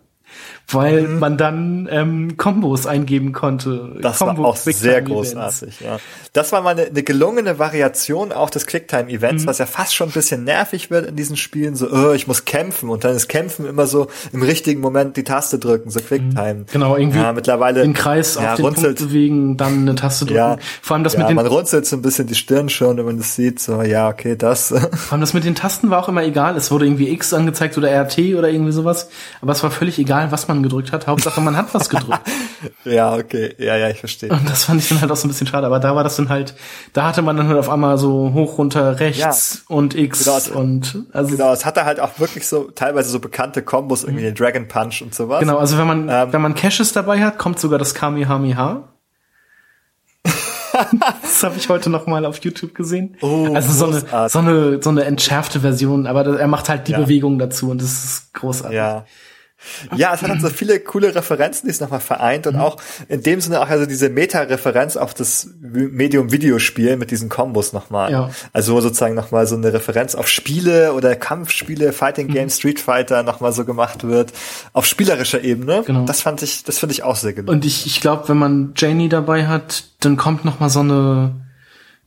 weil mhm. man dann ähm, Kombos eingeben konnte. Das Combo war auch sehr großartig, ja. Das war mal eine, eine gelungene Variation auch des Quicktime-Events, mhm. was ja fast schon ein bisschen nervig wird in diesen Spielen, so, oh, ich muss kämpfen und dann ist Kämpfen immer so im richtigen Moment die Taste drücken, so Quicktime. Mhm. Genau, irgendwie ja, mittlerweile den Kreis ja, auf den runzelt, Punkt bewegen, dann eine Taste drücken. Ja, Vor allem das ja, mit den man runzelt so ein bisschen die Stirn schon, wenn man das sieht, so, ja, okay, das. Vor allem das mit den Tasten war auch immer egal, es wurde irgendwie X angezeigt oder RT oder irgendwie sowas, aber es war völlig egal, was man gedrückt hat, Hauptsache man hat was gedrückt. ja, okay. Ja, ja, ich verstehe. Und das fand ich dann halt auch so ein bisschen schade. Aber da war das dann halt, da hatte man dann halt auf einmal so hoch, runter, rechts ja. und X genau, und also. Genau, es hatte halt auch wirklich so teilweise so bekannte Kombos, irgendwie den Dragon Punch und sowas. Genau, also wenn man, ähm, wenn man Caches dabei hat, kommt sogar das Kamehameha. das habe ich heute noch mal auf YouTube gesehen. Oh, also so eine, so eine so eine entschärfte Version, aber das, er macht halt die ja. Bewegung dazu und das ist großartig. Ja. Ja, es hat halt so viele coole Referenzen, die es nochmal vereint und mhm. auch in dem Sinne auch also diese Meta-Referenz auf das Medium-Videospiel mit diesen Kombos nochmal. Ja. Also sozusagen nochmal so eine Referenz auf Spiele oder Kampfspiele, Fighting Games, mhm. Street Fighter nochmal so gemacht wird. Auf spielerischer Ebene. Genau. Das fand ich, das finde ich auch sehr gelungen. Und ich, ich glaube, wenn man Janie dabei hat, dann kommt nochmal so eine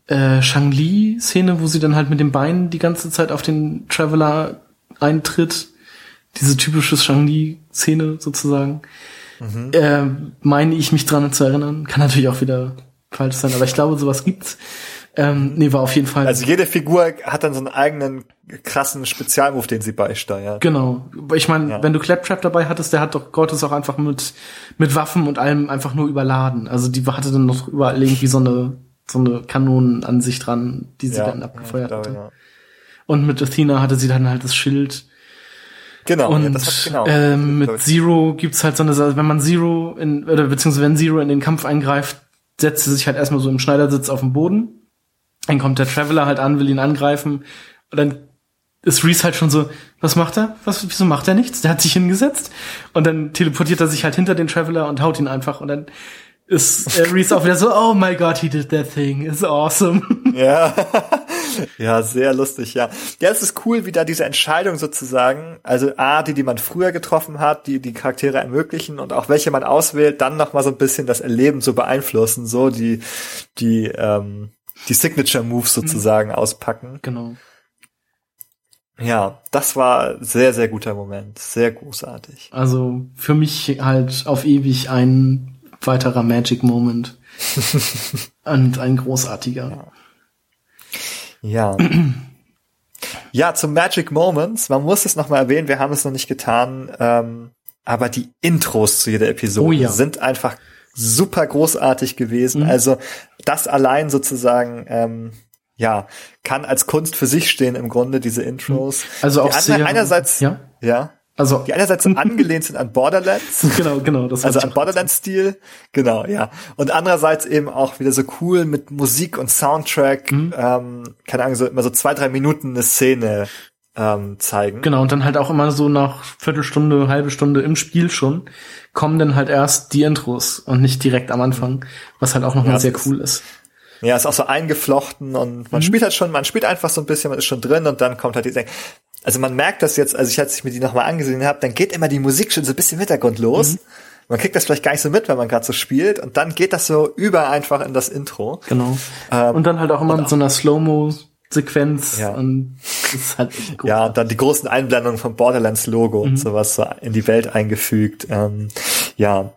äh, Shang-Li-Szene, wo sie dann halt mit dem Bein die ganze Zeit auf den Traveler eintritt diese typische Shang-Li-Szene sozusagen, mhm. äh, meine ich mich dran zu erinnern. Kann natürlich auch wieder falsch sein, aber ich glaube, sowas gibt's. Ähm, nee, war auf jeden Fall. Also jede Figur hat dann so einen eigenen krassen Spezialmove, den sie beisteuert. Genau. Ich meine, ja. wenn du Claptrap dabei hattest, der hat doch Gottes auch einfach mit, mit Waffen und allem einfach nur überladen. Also die hatte dann noch überall irgendwie so eine, so eine Kanonenansicht dran, die sie ja, dann abgefeuert ja, hatte. Und mit Athena hatte sie dann halt das Schild Genau, und ja, das genau. Ähm, mit Zero gibt's halt so eine Sache, wenn man Zero in, oder beziehungsweise wenn Zero in den Kampf eingreift, setzt sie sich halt erstmal so im Schneidersitz auf den Boden. Dann kommt der Traveler halt an, will ihn angreifen. Und dann ist Reese halt schon so, was macht er? Was, wieso macht er nichts? Der hat sich hingesetzt. Und dann teleportiert er sich halt hinter den Traveler und haut ihn einfach. Und dann ist äh, Reese auch wieder so, oh my god, he did that thing. It's awesome. Ja. ja, sehr lustig, ja. Ja, es ist cool, wie da diese Entscheidung sozusagen, also A, die, die man früher getroffen hat, die die Charaktere ermöglichen und auch welche man auswählt, dann noch mal so ein bisschen das Erleben so beeinflussen, so die, die, ähm, die Signature Moves sozusagen mhm. auspacken. Genau. Ja, das war sehr, sehr guter Moment. Sehr großartig. Also für mich halt auf ewig ein weiterer Magic Moment. und ein großartiger. Ja. Ja. ja, zum Magic Moments. Man muss es nochmal erwähnen, wir haben es noch nicht getan. Ähm, aber die Intros zu jeder Episode oh, ja. sind einfach super großartig gewesen. Mhm. Also das allein sozusagen, ähm, ja, kann als Kunst für sich stehen im Grunde, diese Intros. Also auch sehr, einerseits, ja. ja. Also die einerseits angelehnt sind an Borderlands. Genau, genau. Das also an Borderlands-Stil. Genau, ja. Und andererseits eben auch wieder so cool mit Musik und Soundtrack. Mhm. Ähm, keine Ahnung, so immer so zwei, drei Minuten eine Szene ähm, zeigen. Genau, und dann halt auch immer so nach Viertelstunde, halbe Stunde im Spiel schon kommen dann halt erst die Intros und nicht direkt am Anfang, was halt auch nochmal ja, sehr cool ist. Ja, ist auch so eingeflochten und man mhm. spielt halt schon, man spielt einfach so ein bisschen, man ist schon drin und dann kommt halt die, also man merkt das jetzt, also ich als ich mir die nochmal angesehen habe, dann geht immer die Musik schon so ein bisschen im Hintergrund los. Mhm. Man kriegt das vielleicht gar nicht so mit, wenn man gerade so spielt und dann geht das so über einfach in das Intro. Genau. Ähm, und dann halt auch immer mit so einer Slow-Mo Sequenz ja. und das ist halt gut. Ja, und dann die großen Einblendungen vom Borderlands Logo mhm. und sowas so in die Welt eingefügt. Ähm, ja,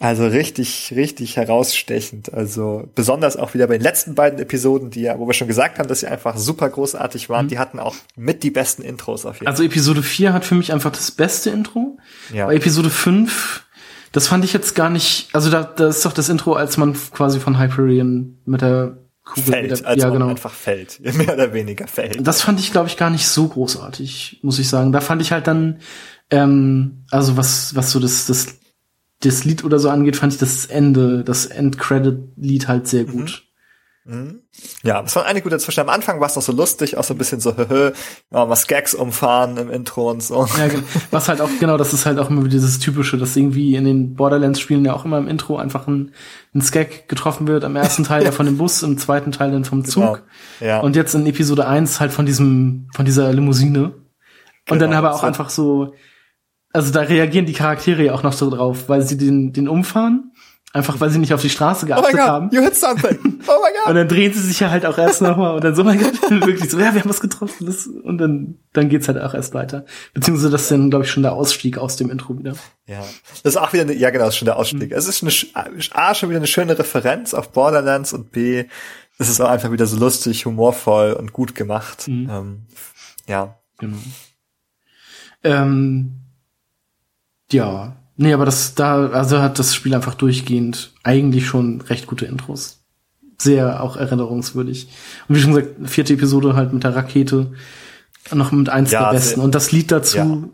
also richtig, richtig herausstechend. Also besonders auch wieder bei den letzten beiden Episoden, die ja, wo wir schon gesagt haben, dass sie einfach super großartig waren, mhm. die hatten auch mit die besten Intros auf jeden also Fall. Also Episode 4 hat für mich einfach das beste Intro. Ja. Bei Episode 5, das fand ich jetzt gar nicht, also da, da ist doch das Intro, als man quasi von Hyperion mit der Kugel fällt, als ja, genau. einfach fällt, mehr oder weniger fällt. Das fand ich, glaube ich, gar nicht so großartig, muss ich sagen. Da fand ich halt dann, ähm, also was, was so das, das das Lied oder so angeht, fand ich das Ende, das Endcredit-Lied halt sehr gut. Mhm. Mhm. Ja, das war eine gute dazwischen. Am Anfang war es noch so lustig, auch so ein bisschen so, höhö, mal Skags umfahren im Intro und so. Ja, was halt auch, genau, das ist halt auch immer dieses Typische, dass irgendwie in den Borderlands-Spielen ja auch immer im Intro einfach ein, ein Skag getroffen wird, am ersten Teil ja von dem Bus, im zweiten Teil dann vom Zug. Genau. Ja. Und jetzt in Episode 1 halt von diesem, von dieser Limousine. Und genau, dann aber auch einfach so, also da reagieren die Charaktere ja auch noch so drauf, weil sie den, den umfahren. Einfach weil sie nicht auf die Straße oh geachtet oh God, haben. You hit something. Oh my God. und dann drehen sie sich ja halt auch erst nochmal und dann so, mein Gott, wirklich so, ja, wir haben was getroffen. Das, und dann, dann geht's halt auch erst weiter. Beziehungsweise das ist dann, glaube ich, schon der Ausstieg aus dem Intro wieder. Ja. Das ist auch wieder eine, ja genau, das ist schon der Ausstieg. Mhm. Es ist eine, A, schon wieder eine schöne Referenz auf Borderlands und B, es ist auch einfach wieder so lustig, humorvoll und gut gemacht. Mhm. Ähm, ja. Genau. Ähm, ja, nee, aber das da, also hat das Spiel einfach durchgehend eigentlich schon recht gute Intros. Sehr auch erinnerungswürdig. Und wie schon gesagt, vierte Episode halt mit der Rakete noch mit eins ja, der besten. Und das Lied dazu, ja.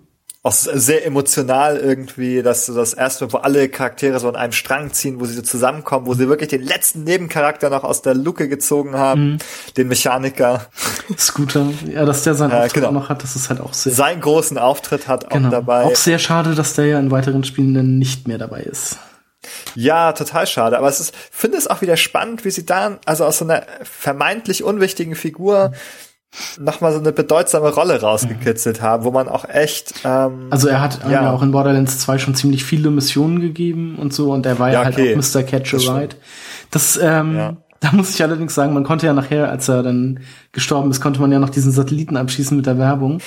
Auch sehr emotional irgendwie, dass das erste, wo alle Charaktere so an einem Strang ziehen, wo sie so zusammenkommen, wo sie wirklich den letzten Nebencharakter noch aus der Luke gezogen haben, mhm. den Mechaniker. Scooter, ja, dass der seinen ja, Auftritt genau. noch hat, das ist halt auch sehr. Seinen großen Auftritt hat genau. auch dabei. Auch sehr schade, dass der ja in weiteren Spielen dann nicht mehr dabei ist. Ja, total schade. Aber es ist, finde es auch wieder spannend, wie sie da, also aus so einer vermeintlich unwichtigen Figur nochmal so eine bedeutsame Rolle rausgekitzelt haben, wo man auch echt. Ähm, also er hat ja. auch in Borderlands 2 schon ziemlich viele Missionen gegeben und so und er war ja, ja okay. halt auch Mr. Catch a Ride. Das, ähm, ja. da muss ich allerdings sagen, man konnte ja nachher, als er dann gestorben ist, konnte man ja noch diesen Satelliten abschießen mit der Werbung.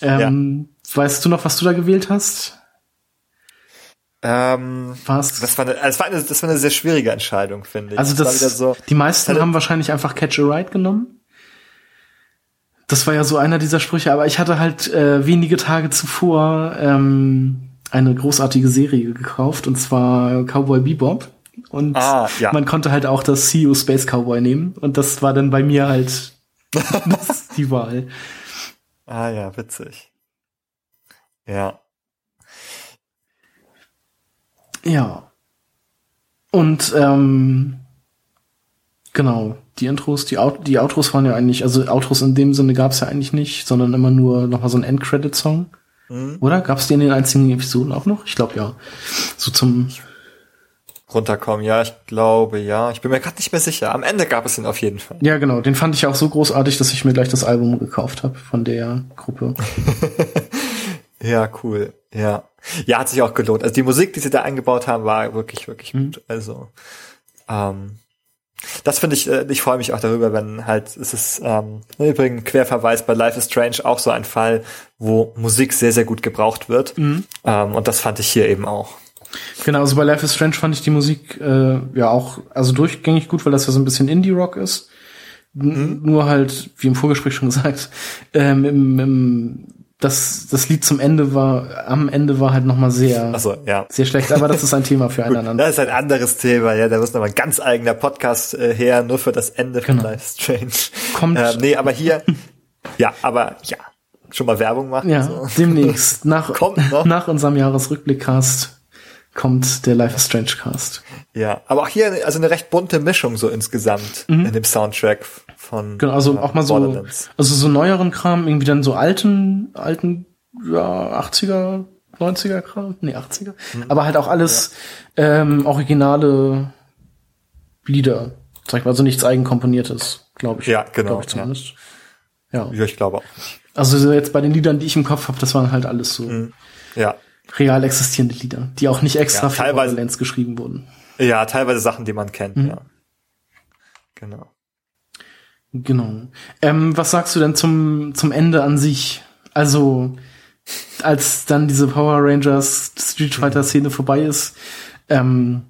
Ähm, Weißt du noch, was du da gewählt hast? Ähm, Was? Das war, eine, das, war eine, das war eine sehr schwierige Entscheidung, finde ich. Also das, das so, die meisten haben wahrscheinlich einfach Catch a Ride genommen. Das war ja so einer dieser Sprüche, aber ich hatte halt äh, wenige Tage zuvor ähm, eine großartige Serie gekauft, und zwar Cowboy Bebop. Und ah, ja. man konnte halt auch das CEO Space Cowboy nehmen. Und das war dann bei mir halt das die Wahl. Ah ja, witzig. Ja. Ja. Und ähm, genau, die Intros, die, Out die Outros waren ja eigentlich, also Outros in dem Sinne gab es ja eigentlich nicht, sondern immer nur nochmal so ein Endcredit-Song. Mhm. Oder? Gab es die in den einzigen Episoden auch noch? Ich glaube ja. So zum runterkommen. Ja, ich glaube ja. Ich bin mir gerade nicht mehr sicher. Am Ende gab es ihn auf jeden Fall. Ja, genau. Den fand ich auch so großartig, dass ich mir gleich das Album gekauft habe von der Gruppe. ja, cool. Ja. Ja, hat sich auch gelohnt. Also die Musik, die sie da eingebaut haben, war wirklich, wirklich mhm. gut. Also ähm, das finde ich, äh, ich freue mich auch darüber, wenn halt, es ist ähm, übrigens Querverweis bei Life is Strange auch so ein Fall, wo Musik sehr, sehr gut gebraucht wird. Mhm. Ähm, und das fand ich hier eben auch. Genau, also bei Life is Strange fand ich die Musik äh, ja auch also durchgängig gut, weil das ja so ein bisschen Indie-Rock ist. Mhm. Nur halt, wie im Vorgespräch schon gesagt, ähm, im, im, das, das Lied zum Ende war, am Ende war halt nochmal sehr, so, ja. sehr schlecht, aber das ist ein Thema für einen anderen. Das ist ein anderes Thema, ja, da muss nochmal ein ganz eigener Podcast äh, her, nur für das Ende genau. von Life Strange. Kommt. Äh, nee, aber hier, ja, aber ja, schon mal Werbung machen. Ja, so. demnächst, nach, Kommt noch. nach unserem Jahresrückblickcast kommt der Life is Strange Cast. Ja, aber auch hier also eine recht bunte Mischung so insgesamt mhm. in dem Soundtrack von Genau, also äh, auch mal so also so neueren Kram, irgendwie dann so alten alten ja 80er, 90er Kram, nee 80er, mhm. aber halt auch alles ja. ähm, originale Lieder, sag ich mal, also nichts eigenkomponiertes, glaube ich. Ja, genau. Glaub ich zumindest. Ja. ja. ja. ich glaube auch. Also jetzt bei den Liedern, die ich im Kopf habe, das waren halt alles so. Mhm. Ja real existierende Lieder, die auch nicht extra ja, für Borderlands geschrieben wurden. Ja, teilweise Sachen, die man kennt, mhm. ja. Genau. Genau. Ähm, was sagst du denn zum, zum Ende an sich? Also, als dann diese Power Rangers Street Fighter Szene mhm. vorbei ist, ähm,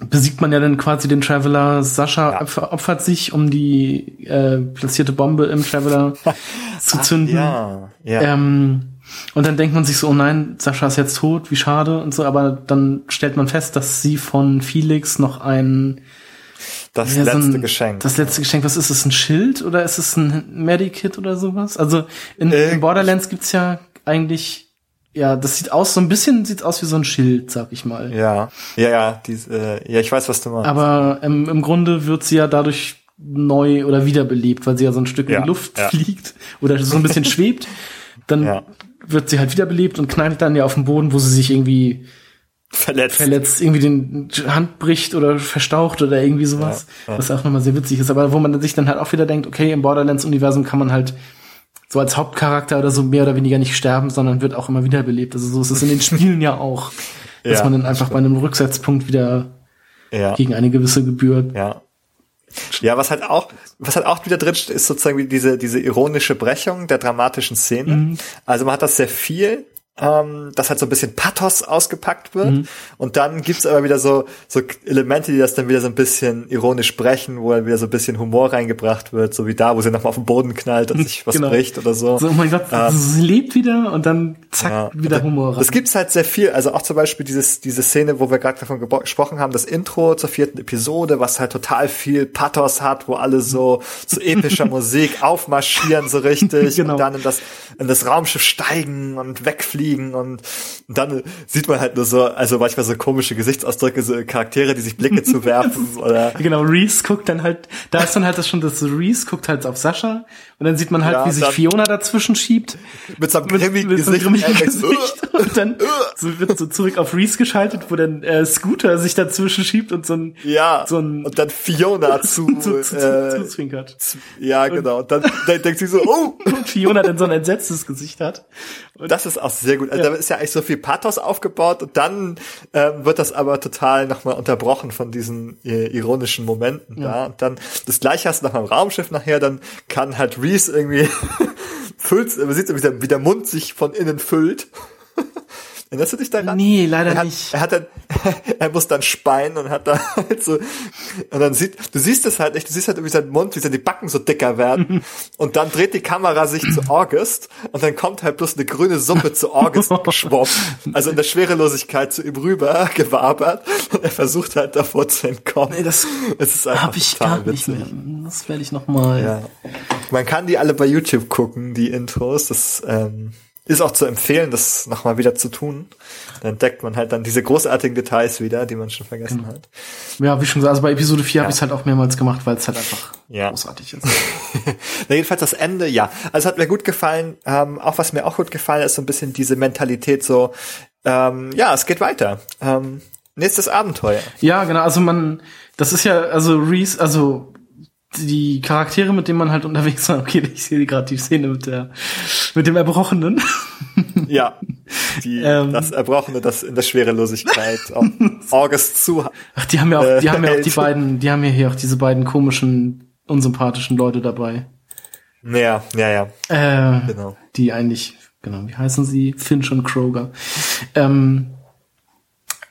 besiegt man ja dann quasi den Traveler. Sascha ja. opfert sich, um die äh, platzierte Bombe im Traveler zu zünden. Ach, ja, ja. Ähm, und dann denkt man sich so, oh nein, Sascha ist jetzt tot, wie schade und so, aber dann stellt man fest, dass sie von Felix noch ein das ja, letzte so ein, Geschenk. Das letzte Geschenk, was ist es, ein Schild oder ist es ein Medikit oder sowas? Also in, in Borderlands gibt's ja eigentlich ja, das sieht aus, so ein bisschen sieht aus wie so ein Schild, sag ich mal. Ja, ja, ja, dies, äh, ja, ich weiß, was du meinst. Aber ähm, im Grunde wird sie ja dadurch neu oder wiederbelebt, weil sie ja so ein Stück ja, in die Luft ja. fliegt oder so ein bisschen schwebt. Dann Ja. Wird sie halt wiederbelebt und knallt dann ja auf den Boden, wo sie sich irgendwie Verletzt. verletzt, irgendwie den Hand bricht oder verstaucht oder irgendwie sowas. Ja, ja. Was auch nochmal sehr witzig ist, aber wo man sich dann halt auch wieder denkt, okay, im Borderlands-Universum kann man halt so als Hauptcharakter oder so mehr oder weniger nicht sterben, sondern wird auch immer wiederbelebt. Also so ist es in den Spielen ja auch. Dass Ja, man dann einfach bei einem Rücksetzpunkt wieder gegen eine gewisse Gebühr. Ja. Was halt auch, was halt auch wieder drin ist sozusagen diese, diese ironische Brechung der dramatischen Szene. Mhm. Also man hat das sehr viel, ähm, dass halt so ein bisschen Pathos ausgepackt wird. Mhm. Und dann gibt's aber wieder so, so Elemente, die das dann wieder so ein bisschen ironisch brechen, wo dann wieder so ein bisschen Humor reingebracht wird, so wie da, wo sie nochmal auf den Boden knallt und sich was Genau. bricht oder so. So, oh mein Gott, Ähm. sie lebt wieder und dann zack, ja. wieder Humor rein. Das gibt's halt sehr viel. Also auch zum Beispiel dieses, diese Szene, wo wir gerade davon gesprochen haben, das Intro zur vierten Episode, was halt total viel Pathos hat, wo alle so zu so epischer Musik aufmarschieren so richtig genau. und dann in das, in das Raumschiff steigen und wegfliegen und, und dann sieht man halt nur so, also manchmal so komische Gesichtsausdrücke, so Charaktere, die sich Blicke zu werfen oder. Genau, Reese guckt dann halt, da ist dann halt das schon, das Reese guckt halt auf Sascha und dann sieht man halt, ja, wie sich Fiona dazwischen schiebt. Mit seinem grimmigen Gesicht. So Gesicht. und dann so wird so zurück auf Reese geschaltet, wo dann äh, Scooter sich dazwischen schiebt und so ein ja so ein und dann Fiona zu zu, zu, äh, zwinkert. Ja, genau. Und dann, dann denkt sie so, oh, und Fiona dann so ein entsetztes Gesicht hat. Und das ist auch sehr gut. Also ja. da ist ja eigentlich so viel Pathos aufgebaut und dann ähm, wird das aber total nochmal unterbrochen von diesen äh, ironischen Momenten ja. da. Und dann das gleiche hast du noch beim Raumschiff nachher, dann kann halt Reese irgendwie füllt, man sieht, wie der, wie der Mund sich von innen füllt. Erinnerst du dich daran? Nee, leider er hat, nicht. Er hat dann, er muss dann speien und hat da halt so, und dann sieht, du siehst es halt nicht, du siehst halt, wie sein Mund, wie seine Backen so dicker werden. und dann dreht die Kamera sich zu August und dann kommt halt bloß eine grüne Suppe zu August geschwommen. Also in der Schwerelosigkeit zu ihm rüber gewabert. Und er versucht halt davor zu entkommen. Nee, das es hab ich gar witzig. nicht mehr. Das werde ich nochmal. Ja. Man kann die alle bei YouTube gucken, die Intros. Das, ähm, ist auch zu empfehlen, das nochmal wieder zu tun. Dann entdeckt man halt dann diese großartigen Details wieder, die man schon vergessen genau. hat. Ja, wie schon gesagt, also bei Episode 4 ja. habe ich es halt auch mehrmals gemacht, weil es halt einfach ja. großartig ist. Na, jedenfalls das Ende, ja. Also hat mir gut gefallen. Ähm, auch was mir auch gut gefallen ist, so ein bisschen diese Mentalität so, ähm, ja, es geht weiter. Ähm, nächstes Abenteuer. Ja, genau. Also man, das ist ja, also Reese, also die Charaktere, mit denen man halt unterwegs war, okay, ich sehe gerade die Szene mit der, mit dem Erbrochenen. Ja, die, ähm, das Erbrochene, das in der Schwerelosigkeit auf August zu. Ach, die haben ja auch, die äh, haben ja auch die beiden, die haben ja hier auch diese beiden komischen, unsympathischen Leute dabei. Ja, ja, ja. Äh, genau. Die eigentlich, genau, wie heißen sie? Finch und Kroger. Ähm,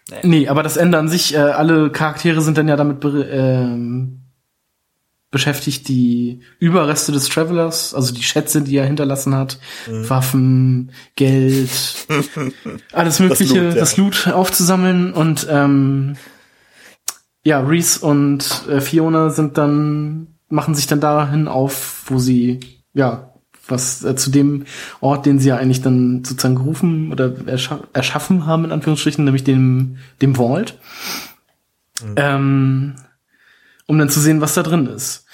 nee. nee, aber das Ende an sich, äh, alle Charaktere sind dann ja damit ähm, beschäftigt die Überreste des Travelers, also die Schätze, die er hinterlassen hat, mhm. Waffen, Geld, alles Mögliche, das Loot, ja. das Loot, aufzusammeln und ähm, ja, Reese und äh, Fiona sind dann machen sich dann dahin auf, wo sie ja was äh, zu dem Ort, den sie ja eigentlich dann sozusagen gerufen oder erscha erschaffen haben in Anführungsstrichen, nämlich dem dem Vault. Mhm. Ähm, um dann zu sehen, was da drin ist.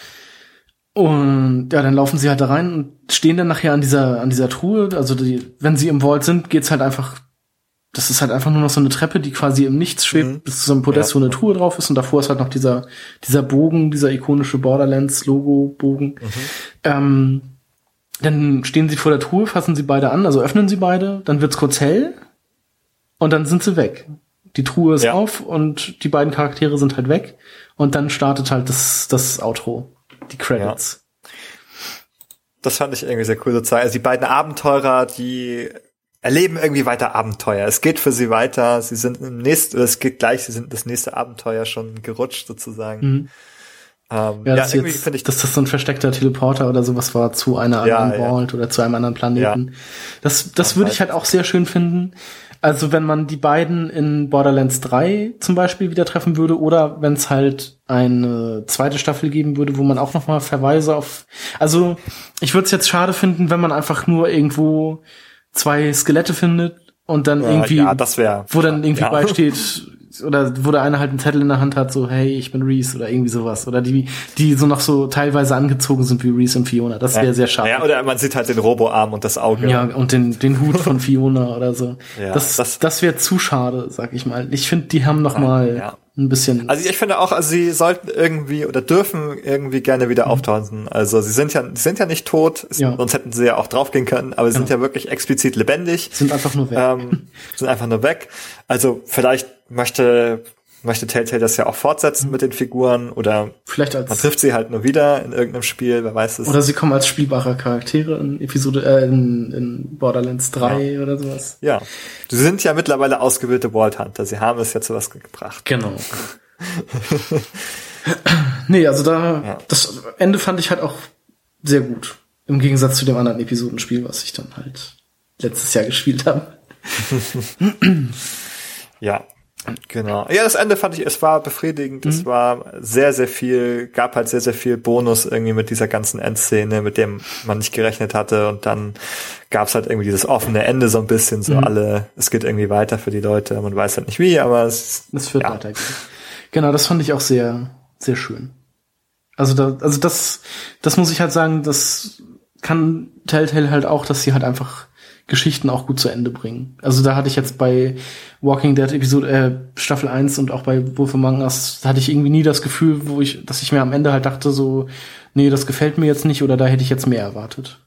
Und ja, dann laufen sie halt da rein und stehen dann nachher an dieser, an dieser Truhe. Also die, wenn sie im Vault sind, geht's halt einfach, das ist halt einfach nur noch so eine Treppe, die quasi im Nichts schwebt, mhm. bis zu so einem Podest, ja. wo eine Truhe drauf ist. Und davor ist halt noch dieser, dieser Bogen, dieser ikonische Borderlands-Logo-Bogen. Mhm. Ähm, dann stehen sie vor der Truhe, fassen sie beide an, also öffnen sie beide, dann wird's kurz hell und dann sind sie weg. Die Truhe ist ja. auf und die beiden Charaktere sind halt weg und dann startet halt das, das Outro, die Credits. Ja. Das fand ich irgendwie sehr cool sozusagen. Also die beiden Abenteurer, die erleben irgendwie weiter Abenteuer. Es geht für sie weiter. Sie sind im nächsten, es geht gleich, sie sind das nächste Abenteuer schon gerutscht sozusagen. Mhm. Ähm, ja, das ja, jetzt, ich, dass das so ein versteckter Teleporter oder sowas war zu einer anderen ja, ja. oder zu einem anderen Planeten. Ja. Das, das würde ich halt auch sehr schön finden. Also wenn man die beiden in Borderlands 3 zum Beispiel wieder treffen würde oder wenn es halt eine zweite Staffel geben würde, wo man auch nochmal Verweise auf. Also ich würde es jetzt schade finden, wenn man einfach nur irgendwo zwei Skelette findet und dann irgendwie, ja, das wär, wo dann irgendwie ja. beisteht, oder wo der eine halt einen Zettel in der Hand hat, so, hey, ich bin Reese oder irgendwie sowas. Oder die, die so noch so teilweise angezogen sind wie Reese und Fiona. Das wäre ja. sehr schade. Ja, oder man sieht halt den Roboarm und das Auge. Ja, und den, den Hut von Fiona oder so. Ja, das das, das wäre zu schade, sag ich mal. Ich finde, die haben noch mal ja ein bisschen. Also ich finde auch, also sie sollten irgendwie oder dürfen irgendwie gerne wieder mhm. auftauchen. Also sie sind ja, sie sind ja nicht tot, sonst hätten sie ja auch draufgehen können, aber sie genau. sind ja wirklich explizit lebendig. Sind einfach nur weg. Ähm, sind einfach nur weg. Also vielleicht möchte möchte Telltale das ja auch fortsetzen mhm. mit den Figuren oder vielleicht als man trifft sie halt nur wieder in irgendeinem Spiel, wer weiß es. Oder sie kommen als spielbare Charaktere in Episode äh, in, in Borderlands 3 ja. oder sowas. Ja. Sie sind ja mittlerweile ausgebildete Vault Hunter, sie haben es ja zu was gebracht. Genau. nee, also da ja. das Ende fand ich halt auch sehr gut im Gegensatz zu dem anderen Episodenspiel, was ich dann halt letztes Jahr gespielt haben. ja, Genau. Ja, das Ende fand ich, es war befriedigend. Mhm. Es war sehr, sehr viel, gab halt sehr, sehr viel Bonus irgendwie mit dieser ganzen Endszene, mit dem man nicht gerechnet hatte. Und dann gab's halt irgendwie dieses offene Ende so ein bisschen, so mhm. alle, es geht irgendwie weiter für die Leute. Man weiß halt nicht wie, aber es, es wird ja. weiter. Genau, das fand ich auch sehr, sehr schön. Also da, also das, das muss ich halt sagen, das kann Telltale halt auch, dass sie halt einfach Geschichten auch gut zu Ende bringen. Also da hatte ich jetzt bei Walking Dead Episode äh, Staffel 1 und auch bei Wolf Among Us, da hatte ich irgendwie nie das Gefühl, wo ich, dass ich mir am Ende halt dachte so, nee, das gefällt mir jetzt nicht oder da hätte ich jetzt mehr erwartet.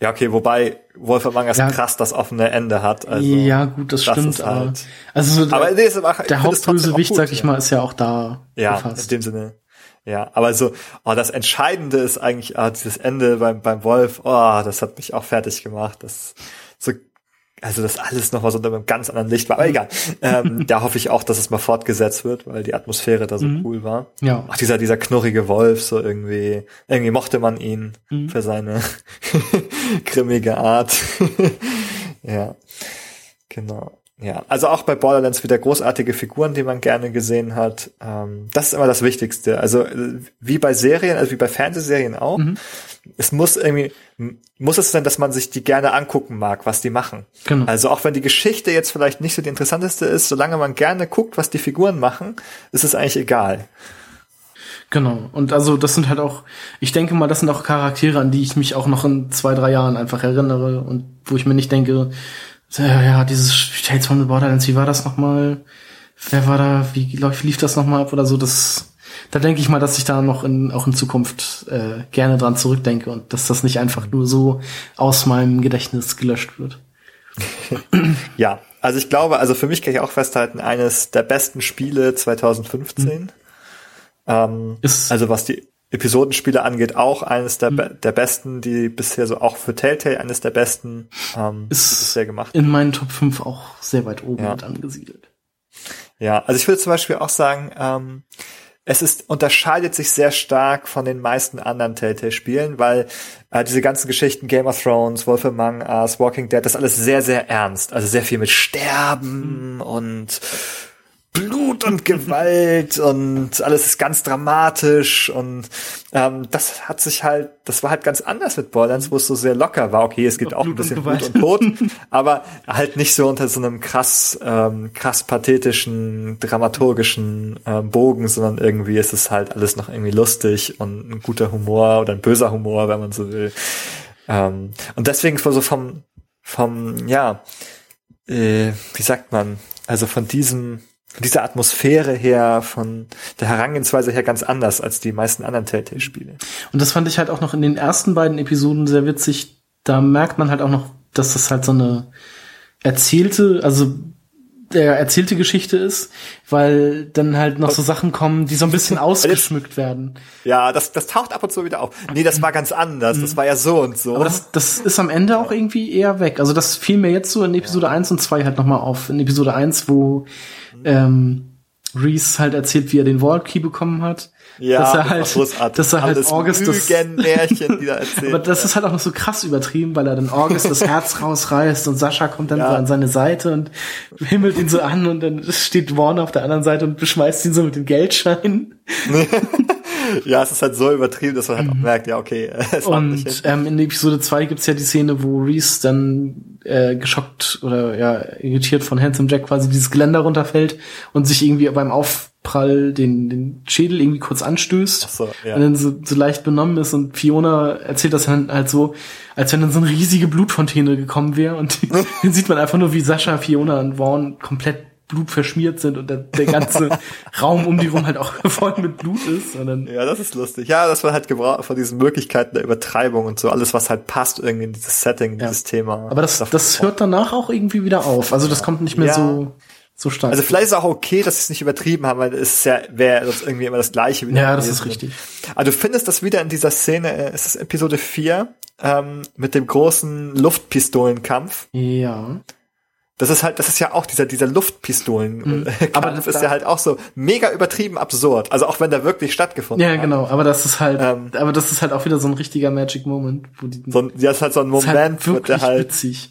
Ja, okay, wobei Wolf Among Us ja, krass das offene Ende hat. Also, ja, gut, das, das stimmt. Aber, halt, also so aber der, nee, der Hauptbösewicht, sag ich ja. mal, ist ja auch da. Ja, gefasst. in dem Sinne. Ja, aber so, oh, das Entscheidende ist eigentlich, ah, dieses Ende beim, beim Wolf, oh, das hat mich auch fertig gemacht. Das, also das alles nochmal so unter einem ganz anderen Licht war. Aber egal. ähm, da hoffe ich auch, dass es mal fortgesetzt wird, weil die Atmosphäre da so mhm. cool war. Ja. Auch dieser, dieser knurrige Wolf, so irgendwie, irgendwie mochte man ihn mhm. für seine grimmige Art. ja. Genau. Ja, also auch bei Borderlands wieder großartige Figuren, die man gerne gesehen hat. Ähm, das ist immer das Wichtigste. Also äh, wie bei Serien, also wie bei Fernsehserien auch. Mhm. Es muss irgendwie, muss es sein, dass man sich die gerne angucken mag, was die machen. Genau. Also auch wenn die Geschichte jetzt vielleicht nicht so die interessanteste ist, solange man gerne guckt, was die Figuren machen, ist es eigentlich egal. Genau. Und also das sind halt auch, ich denke mal, das sind auch Charaktere, an die ich mich auch noch in zwei, drei Jahren einfach erinnere und wo ich mir nicht denke, ja, ja, dieses Tales from the Borderlands, wie war das nochmal? Wer war da? Wie lief das nochmal ab oder so? Das, da denke ich mal, dass ich da noch in, auch in Zukunft äh, gerne dran zurückdenke und dass das nicht einfach nur so aus meinem Gedächtnis gelöscht wird. ja, also ich glaube, also für mich kann ich auch festhalten, eines der besten Spiele 2015. Mhm. Ähm, also was die Episodenspiele angeht, auch eines der, mhm. der besten, die bisher so auch für Telltale eines der besten ähm, ist bisher gemacht. In meinen Top 5 auch sehr weit oben ja. mit angesiedelt. Ja, also ich würde zum Beispiel auch sagen, ähm, es ist, unterscheidet sich sehr stark von den meisten anderen Telltale-Spielen, weil äh, diese ganzen Geschichten Game of Thrones, Wolf Among Us, Walking Dead, das alles sehr, sehr ernst. Also sehr viel mit Sterben mhm. und Blut und Gewalt und alles ist ganz dramatisch und ähm, das hat sich halt, das war halt ganz anders mit Borderlands, wo es so sehr locker war. Okay, es gibt auch ein bisschen Blut und Tod, aber halt nicht so unter so einem krass, ähm, krass pathetischen, dramaturgischen ähm, Bogen, sondern irgendwie ist es halt alles noch irgendwie lustig und ein guter Humor oder ein böser Humor, wenn man so will. Ähm, und deswegen so vom, vom, ja, äh, wie sagt man, also von diesem dieser Atmosphäre her, von der Herangehensweise her ganz anders als die meisten anderen Telltale-Spiele. Und das fand ich halt auch noch in den ersten beiden Episoden sehr witzig. Da merkt man halt auch noch, dass das halt so eine erzählte, also der erzählte Geschichte ist, weil dann halt noch so Sachen kommen, die so ein bisschen ausgeschmückt werden. Ja, das, das taucht ab und zu wieder auf. Nee, das war ganz anders. Das war ja so und so. Aber das, das ist am Ende auch irgendwie eher weg. Also das fiel mir jetzt so in Episode ja. 1 und 2 halt nochmal auf. In Episode 1, wo ähm, Reese halt erzählt, wie er den Vault Key bekommen hat. Ja, dass er halt, großartig. dass er halt Alles August das, Märchen, die da erzählt. aber das ist halt auch noch so krass übertrieben, weil er dann August das Herz rausreißt und Sascha kommt dann ja. so an seine Seite und himmelt ihn so an und dann steht Warner auf der anderen Seite und beschmeißt ihn so mit den Geldscheinen. ja, es ist halt so übertrieben, dass man halt auch mhm. merkt, ja, okay. Es und ähm, in Episode 2 gibt's ja die Szene, wo Reese dann äh, geschockt oder ja irritiert von Handsome Jack quasi dieses Geländer runterfällt und sich irgendwie beim Aufprall den, den Schädel irgendwie kurz anstößt so, ja. und dann so, so leicht benommen ist und Fiona erzählt das dann halt so, als wenn dann so eine riesige Blutfontäne gekommen wäre und dann sieht man einfach nur, wie Sascha, Fiona und Vaughn komplett Blut verschmiert sind und der, der ganze Raum um die rum halt auch voll mit Blut ist. Ja, das ist lustig. Ja, das war halt gebraucht von diesen Möglichkeiten der Übertreibung und so alles, was halt passt irgendwie in dieses Setting, ja. dieses Thema. Aber das, das hört danach auch irgendwie wieder auf. Also das kommt nicht mehr ja. so so stark. Also vielleicht ist es auch okay, dass sie es nicht übertrieben haben, weil es ist ja wäre das irgendwie immer das Gleiche. Ja, das ist richtig. Also du findest das wieder in dieser Szene, äh, es ist Episode 4, ähm, mit dem großen Luftpistolenkampf. Ja. Das ist halt, das ist ja auch dieser, dieser Luftpistolen. Mhm. Aber das ist ja halt auch so mega übertrieben absurd. Also auch wenn der wirklich stattgefunden hat. Ja, genau. Aber das ist halt, ähm, aber das ist halt auch wieder so ein richtiger Magic Moment, wo die. So ein, ja, ist halt so ein Moment, ist halt wirklich der halt. Witzig.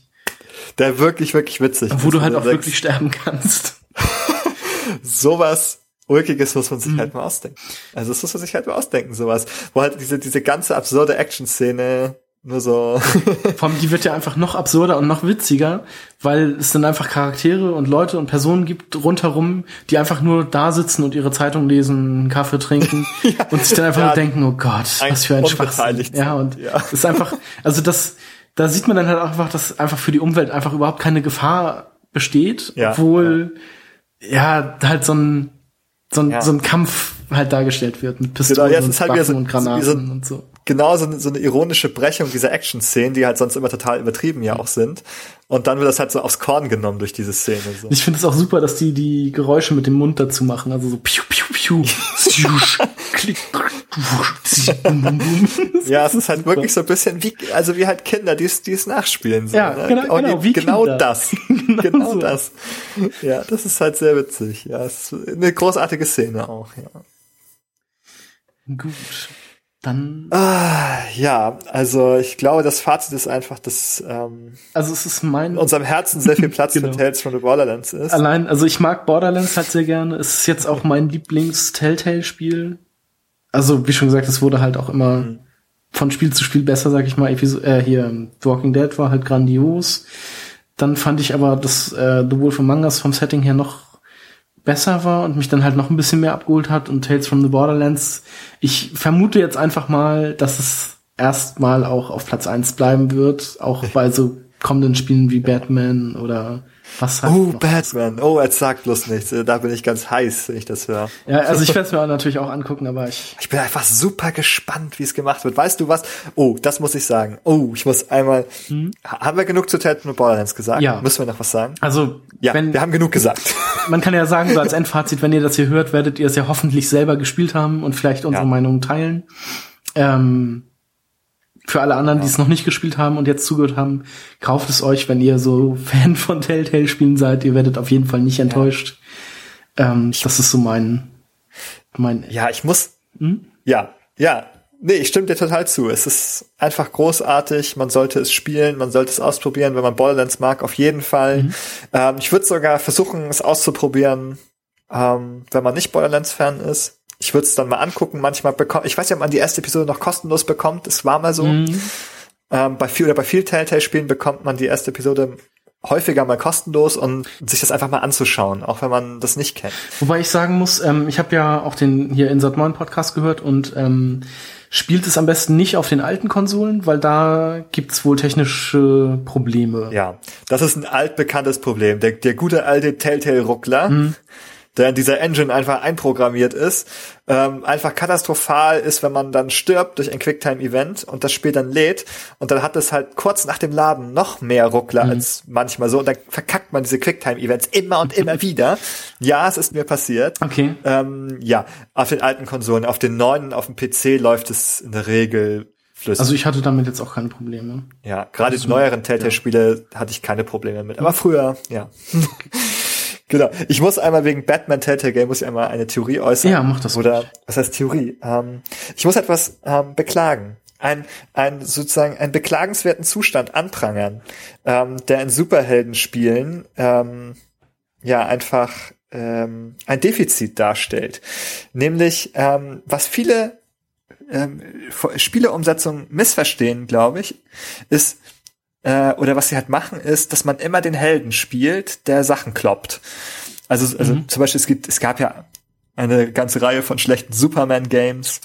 der wirklich, wirklich witzig Wo du halt auch wirklich sterben kannst. sowas Ulkiges muss man sich mhm. halt mal ausdenken. Also das muss man sich halt mal ausdenken, sowas. Wo halt diese, diese ganze absurde Action-Szene nur so. Vor allem, die wird ja einfach noch absurder und noch witziger, weil es dann einfach Charaktere und Leute und Personen gibt rundherum, die einfach nur da sitzen und ihre Zeitung lesen, einen Kaffee trinken ja, und sich dann einfach ja, nur denken, oh Gott, was für ein Schwachsinn. Ja, und ja. ist einfach, also das, da sieht man dann halt einfach, dass einfach für die Umwelt einfach überhaupt keine Gefahr besteht, ja, obwohl, ja, halt so ein, so ein, so ein Kampf halt dargestellt wird mit Pistolen genau, und halt Waffen so, und Granaten so, und so genau so, so eine ironische Brechung dieser Action-Szenen, die halt sonst immer total übertrieben ja auch sind. Und dann wird das halt so aufs Korn genommen durch diese Szene. So. Ich finde es auch super, dass die die Geräusche mit dem Mund dazu machen. Also so piu, piu, piu, klick, ja, es ist halt super. wirklich so ein bisschen wie, also wie halt Kinder, die es, nachspielen. So, ja, ne? genau, genau, wie genau Kinder. das. genau, genau so. das. Ja, das ist halt sehr witzig. Ja, es ist eine großartige Szene auch, ja. Gut. Dann. Ah, ja, also ich glaube, das Fazit ist einfach, dass ähm, also es ist mein in unserem Herzen sehr viel Platz genau. für Tales from the Borderlands ist. Allein, also ich mag Borderlands halt sehr gerne. Es ist jetzt auch mein Lieblings-Telltale-Spiel. Also wie schon gesagt, es wurde halt auch immer mhm. von Spiel zu Spiel besser, sag ich mal. Episo äh, hier Walking Dead war halt grandios. Dann fand ich aber das äh, The Wolf Among Us vom Setting her noch besser war und mich dann halt noch ein bisschen mehr abgeholt hat und Tales from the Borderlands. Ich vermute jetzt einfach mal, dass es erstmal auch auf Platz eins bleiben wird, auch bei so kommenden Spielen wie Batman oder was Oh, Batman. Oh, jetzt sagt bloß nichts. Da bin ich ganz heiß, wenn ich das höre. Ja, also ich werde es mir natürlich auch angucken, aber ich. Ich bin einfach super gespannt, wie es gemacht wird. Weißt du was? Oh, das muss ich sagen. Oh, ich muss einmal. Hm? Haben wir genug zu Tatum und Borderlands gesagt? Ja. Müssen wir noch was sagen? Also, ja, wenn, wir haben genug gesagt. Man kann ja sagen, so als Endfazit, wenn ihr das hier hört, werdet ihr es ja hoffentlich selber gespielt haben und vielleicht unsere ja. Meinung teilen. Ähm, für alle anderen, ja. die es noch nicht gespielt haben und jetzt zugehört haben, kauft es euch, wenn ihr so Fan von Telltale-Spielen seid. Ihr werdet auf jeden Fall nicht enttäuscht. Ja. Ähm, das ist so mein, mein. Ja, ich muss. Hm? Ja, ja. Nee, ich stimme dir total zu. Es ist einfach großartig. Man sollte es spielen, man sollte es ausprobieren, wenn man Borderlands mag, auf jeden Fall. Mhm. Ähm, ich würde sogar versuchen, es auszuprobieren, ähm, wenn man nicht Borderlands-Fan ist ich würde es dann mal angucken. Manchmal bekommt, ich weiß ja, ob man die erste Episode noch kostenlos bekommt. Es war mal so. Mhm. Ähm, bei viel oder bei viel Telltale-Spielen bekommt man die erste Episode häufiger mal kostenlos und sich das einfach mal anzuschauen, auch wenn man das nicht kennt. Wobei ich sagen muss, ähm, ich habe ja auch den hier Insert 9 Podcast gehört und ähm, spielt es am besten nicht auf den alten Konsolen, weil da gibt's wohl technische Probleme. Ja, das ist ein altbekanntes Problem. Der, der gute alte Telltale-Ruckler. Mhm der in dieser Engine einfach einprogrammiert ist, ähm, einfach katastrophal ist, wenn man dann stirbt durch ein Quicktime-Event und das Spiel dann lädt und dann hat es halt kurz nach dem Laden noch mehr Ruckler mhm. als manchmal so und dann verkackt man diese Quicktime-Events immer und immer wieder. Ja, es ist mir passiert. Okay. Ähm, ja, auf den alten Konsolen, auf den neuen, auf dem PC läuft es in der Regel Flüssig. Also ich hatte damit jetzt auch keine Probleme. Ja, gerade die neueren Telltale-Spiele ja. hatte ich keine Probleme mit. Aber früher, ja. Genau. Ich muss einmal wegen Batman Telltale Game muss ich einmal eine Theorie äußern. Ja, mach das. Oder was heißt Theorie? Ähm, ich muss etwas ähm, beklagen. Ein, ein sozusagen einen beklagenswerten Zustand anprangern, ähm, der in Superheldenspielen ähm, ja einfach ähm, ein Defizit darstellt. Nämlich, ähm, was viele ähm, Spieleumsetzungen missverstehen, glaube ich, ist, äh, oder was sie halt machen, ist, dass man immer den Helden spielt, der Sachen kloppt. Also, also mhm. zum Beispiel, es gibt, es gab ja eine ganze Reihe von schlechten Superman-Games.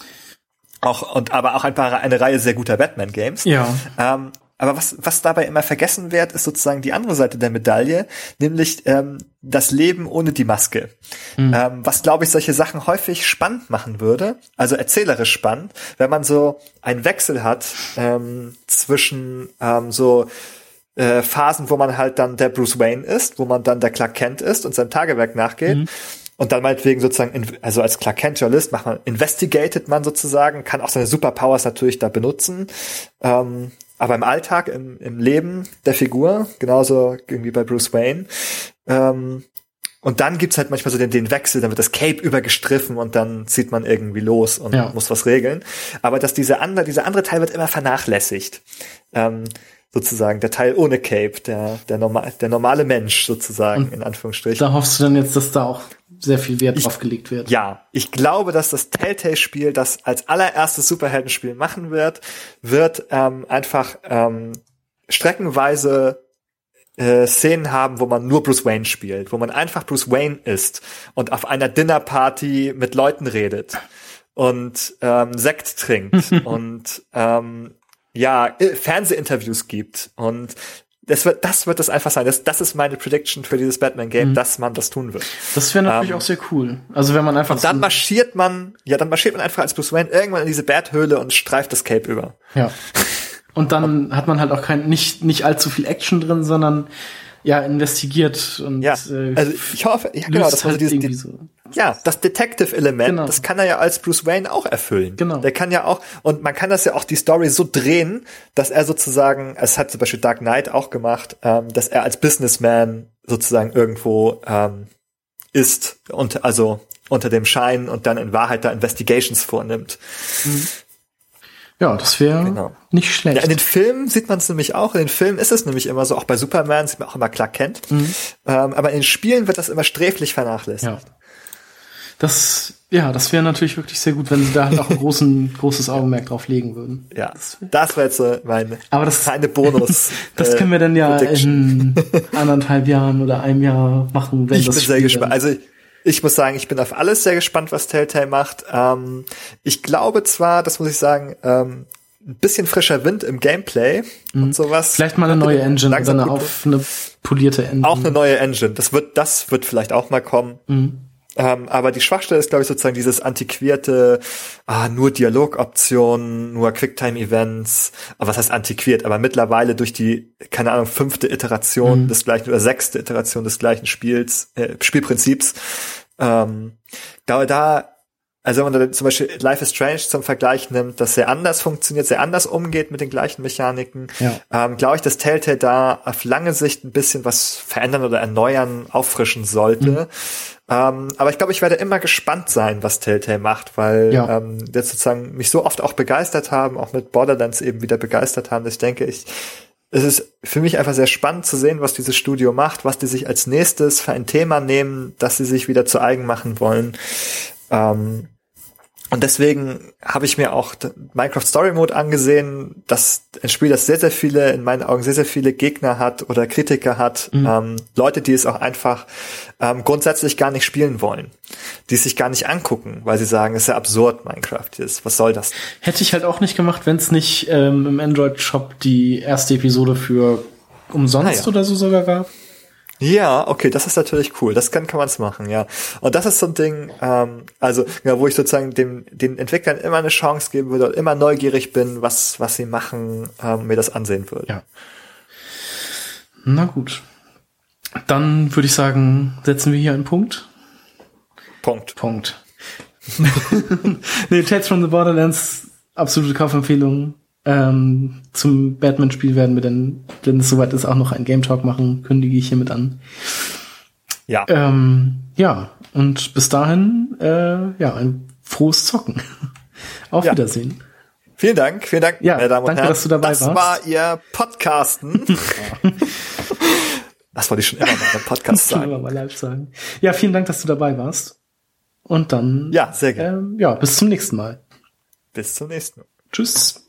Auch, und aber auch ein paar, eine Reihe sehr guter Batman-Games. Ja. Ähm, aber was, was dabei immer vergessen wird, ist sozusagen die andere Seite der Medaille, nämlich ähm, das Leben ohne die Maske. Mhm. Ähm, was, glaube ich, solche Sachen häufig spannend machen würde, also erzählerisch spannend, wenn man so einen Wechsel hat ähm, zwischen ähm, so äh, Phasen, wo man halt dann der Bruce Wayne ist, wo man dann der Clark Kent ist und seinem Tagewerk nachgeht. Mhm und dann meinetwegen sozusagen, also als Clark Kent Journalist macht man, investigated man sozusagen, kann auch seine Superpowers natürlich da benutzen. Ähm, aber im Alltag, im, im Leben der Figur, genauso irgendwie bei Bruce Wayne. Ähm, und dann gibt's halt manchmal so den, den Wechsel, dann wird das Cape übergestriffen und dann zieht man irgendwie los und ja. muss was regeln. Aber dass diese andere, dieser andere Teil wird immer vernachlässigt. Ähm, sozusagen der Teil ohne Cape, der, der, normal, der normale Mensch sozusagen, Und in Anführungsstrichen. Da hoffst du dann jetzt, dass da auch sehr viel Wert drauf gelegt wird. Ja, ich glaube, dass das Telltale-Spiel, das als allererstes Superheldenspiel machen wird, wird ähm, einfach ähm, streckenweise äh, Szenen haben, wo man nur Bruce Wayne spielt, wo man einfach Bruce Wayne ist und auf einer Dinnerparty mit Leuten redet und ähm, Sekt trinkt und ähm, ja, äh, Fernsehinterviews gibt und das wird, das wird das einfach sein. Das, das ist meine Prediction für dieses Batman-Game, mhm. dass man das tun wird. Das wäre natürlich ähm, auch sehr cool. Also wenn man einfach. Und dann marschiert man, ja, dann marschiert man einfach als Bruce Wayne irgendwann in diese Bat-Höhle und streift das Cape über. Ja. Und dann hat man halt auch kein, nicht, nicht allzu viel Action drin, sondern ja, investigiert und ja, äh, also ich hoffe, ja genau, das halt dieses, die, so. ja, das Detective-Element, genau. das kann er ja als Bruce Wayne auch erfüllen. Genau. Der kann ja auch und man kann das ja auch die Story so drehen, dass er sozusagen, es hat zum Beispiel Dark Knight auch gemacht, ähm, dass er als Businessman sozusagen irgendwo ähm, ist und also unter dem Schein und dann in Wahrheit da Investigations vornimmt. Mhm. Ja, das wäre genau. nicht schlecht. Ja, in den Filmen sieht man es nämlich auch. In den Filmen ist es nämlich immer so, auch bei Superman sieht man auch immer Clark Kent. Mhm. Ähm, aber in den Spielen wird das immer sträflich vernachlässigt. Ja. Das, ja, das wäre natürlich wirklich sehr gut, wenn sie da halt auch ein großen, großes Augenmerk drauf legen würden. Ja, das, wäre jetzt so meine, aber das, meine Bonus. das können wir dann ja Prediction. in anderthalb Jahren oder einem Jahr machen, wenn ich das bin Spiel sehr gespannt. Also ich muss sagen, ich bin auf alles sehr gespannt, was Telltale macht. Ähm, ich glaube zwar, das muss ich sagen, ähm, ein bisschen frischer Wind im Gameplay mhm. und sowas. Vielleicht mal eine neue Engine oder eine, auf, eine polierte Engine. Auch eine neue Engine. Das wird, das wird vielleicht auch mal kommen. Mhm. Ähm, aber die Schwachstelle ist, glaube ich, sozusagen dieses antiquierte, ah, nur Dialogoptionen, nur Quicktime-Events. Aber was heißt antiquiert? Aber mittlerweile durch die, keine Ahnung, fünfte Iteration mhm. des gleichen oder sechste Iteration des gleichen Spiels, äh, Spielprinzips. Ähm, da, da also wenn man da zum Beispiel Life is Strange zum Vergleich nimmt, das sehr anders funktioniert, sehr anders umgeht mit den gleichen Mechaniken, ja. ähm, glaube ich, dass Telltale da auf lange Sicht ein bisschen was verändern oder erneuern, auffrischen sollte. Mhm. Ähm, aber ich glaube, ich werde immer gespannt sein, was Telltale macht, weil ja. ähm, jetzt sozusagen mich so oft auch begeistert haben, auch mit Borderlands eben wieder begeistert haben, dass ich denke, ich es ist für mich einfach sehr spannend zu sehen, was dieses Studio macht, was die sich als nächstes für ein Thema nehmen, das sie sich wieder zu eigen machen wollen. Ähm, und deswegen habe ich mir auch Minecraft Story Mode angesehen, das ein Spiel, das sehr, sehr viele, in meinen Augen sehr, sehr viele Gegner hat oder Kritiker hat. Mhm. Ähm, Leute, die es auch einfach ähm, grundsätzlich gar nicht spielen wollen. Die es sich gar nicht angucken, weil sie sagen, es ist ja absurd, Minecraft ist. Was soll das? Hätte ich halt auch nicht gemacht, wenn es nicht ähm, im Android-Shop die erste Episode für umsonst ah, ja. oder so sogar gab. Ja, okay, das ist natürlich cool. Das kann, kann man es machen, ja. Und das ist so ein Ding, ähm, also ja, wo ich sozusagen dem, den Entwicklern immer eine Chance geben würde und immer neugierig bin, was, was sie machen, ähm, mir das ansehen würde. Ja. Na gut. Dann würde ich sagen, setzen wir hier einen Punkt. Punkt. Punkt. nee, Tales from the Borderlands, absolute Kaufempfehlung. Ähm, zum Batman-Spiel werden wir dann, wenn es soweit ist, auch noch einen Game Talk machen, kündige ich hiermit an. Ja. Ähm, ja, und bis dahin, äh, ja, ein frohes Zocken. Auf ja. Wiedersehen. Vielen Dank, vielen Dank, ja, meine Damen und danke, Herren. dass du dabei das warst. War Ihr Podcasten. das wollte ich schon immer mal beim Podcast sagen. Immer mal live sagen. Ja, vielen Dank, dass du dabei warst. Und dann, ja, sehr gerne. Ähm, ja, bis zum nächsten Mal. Bis zum nächsten Mal. Tschüss.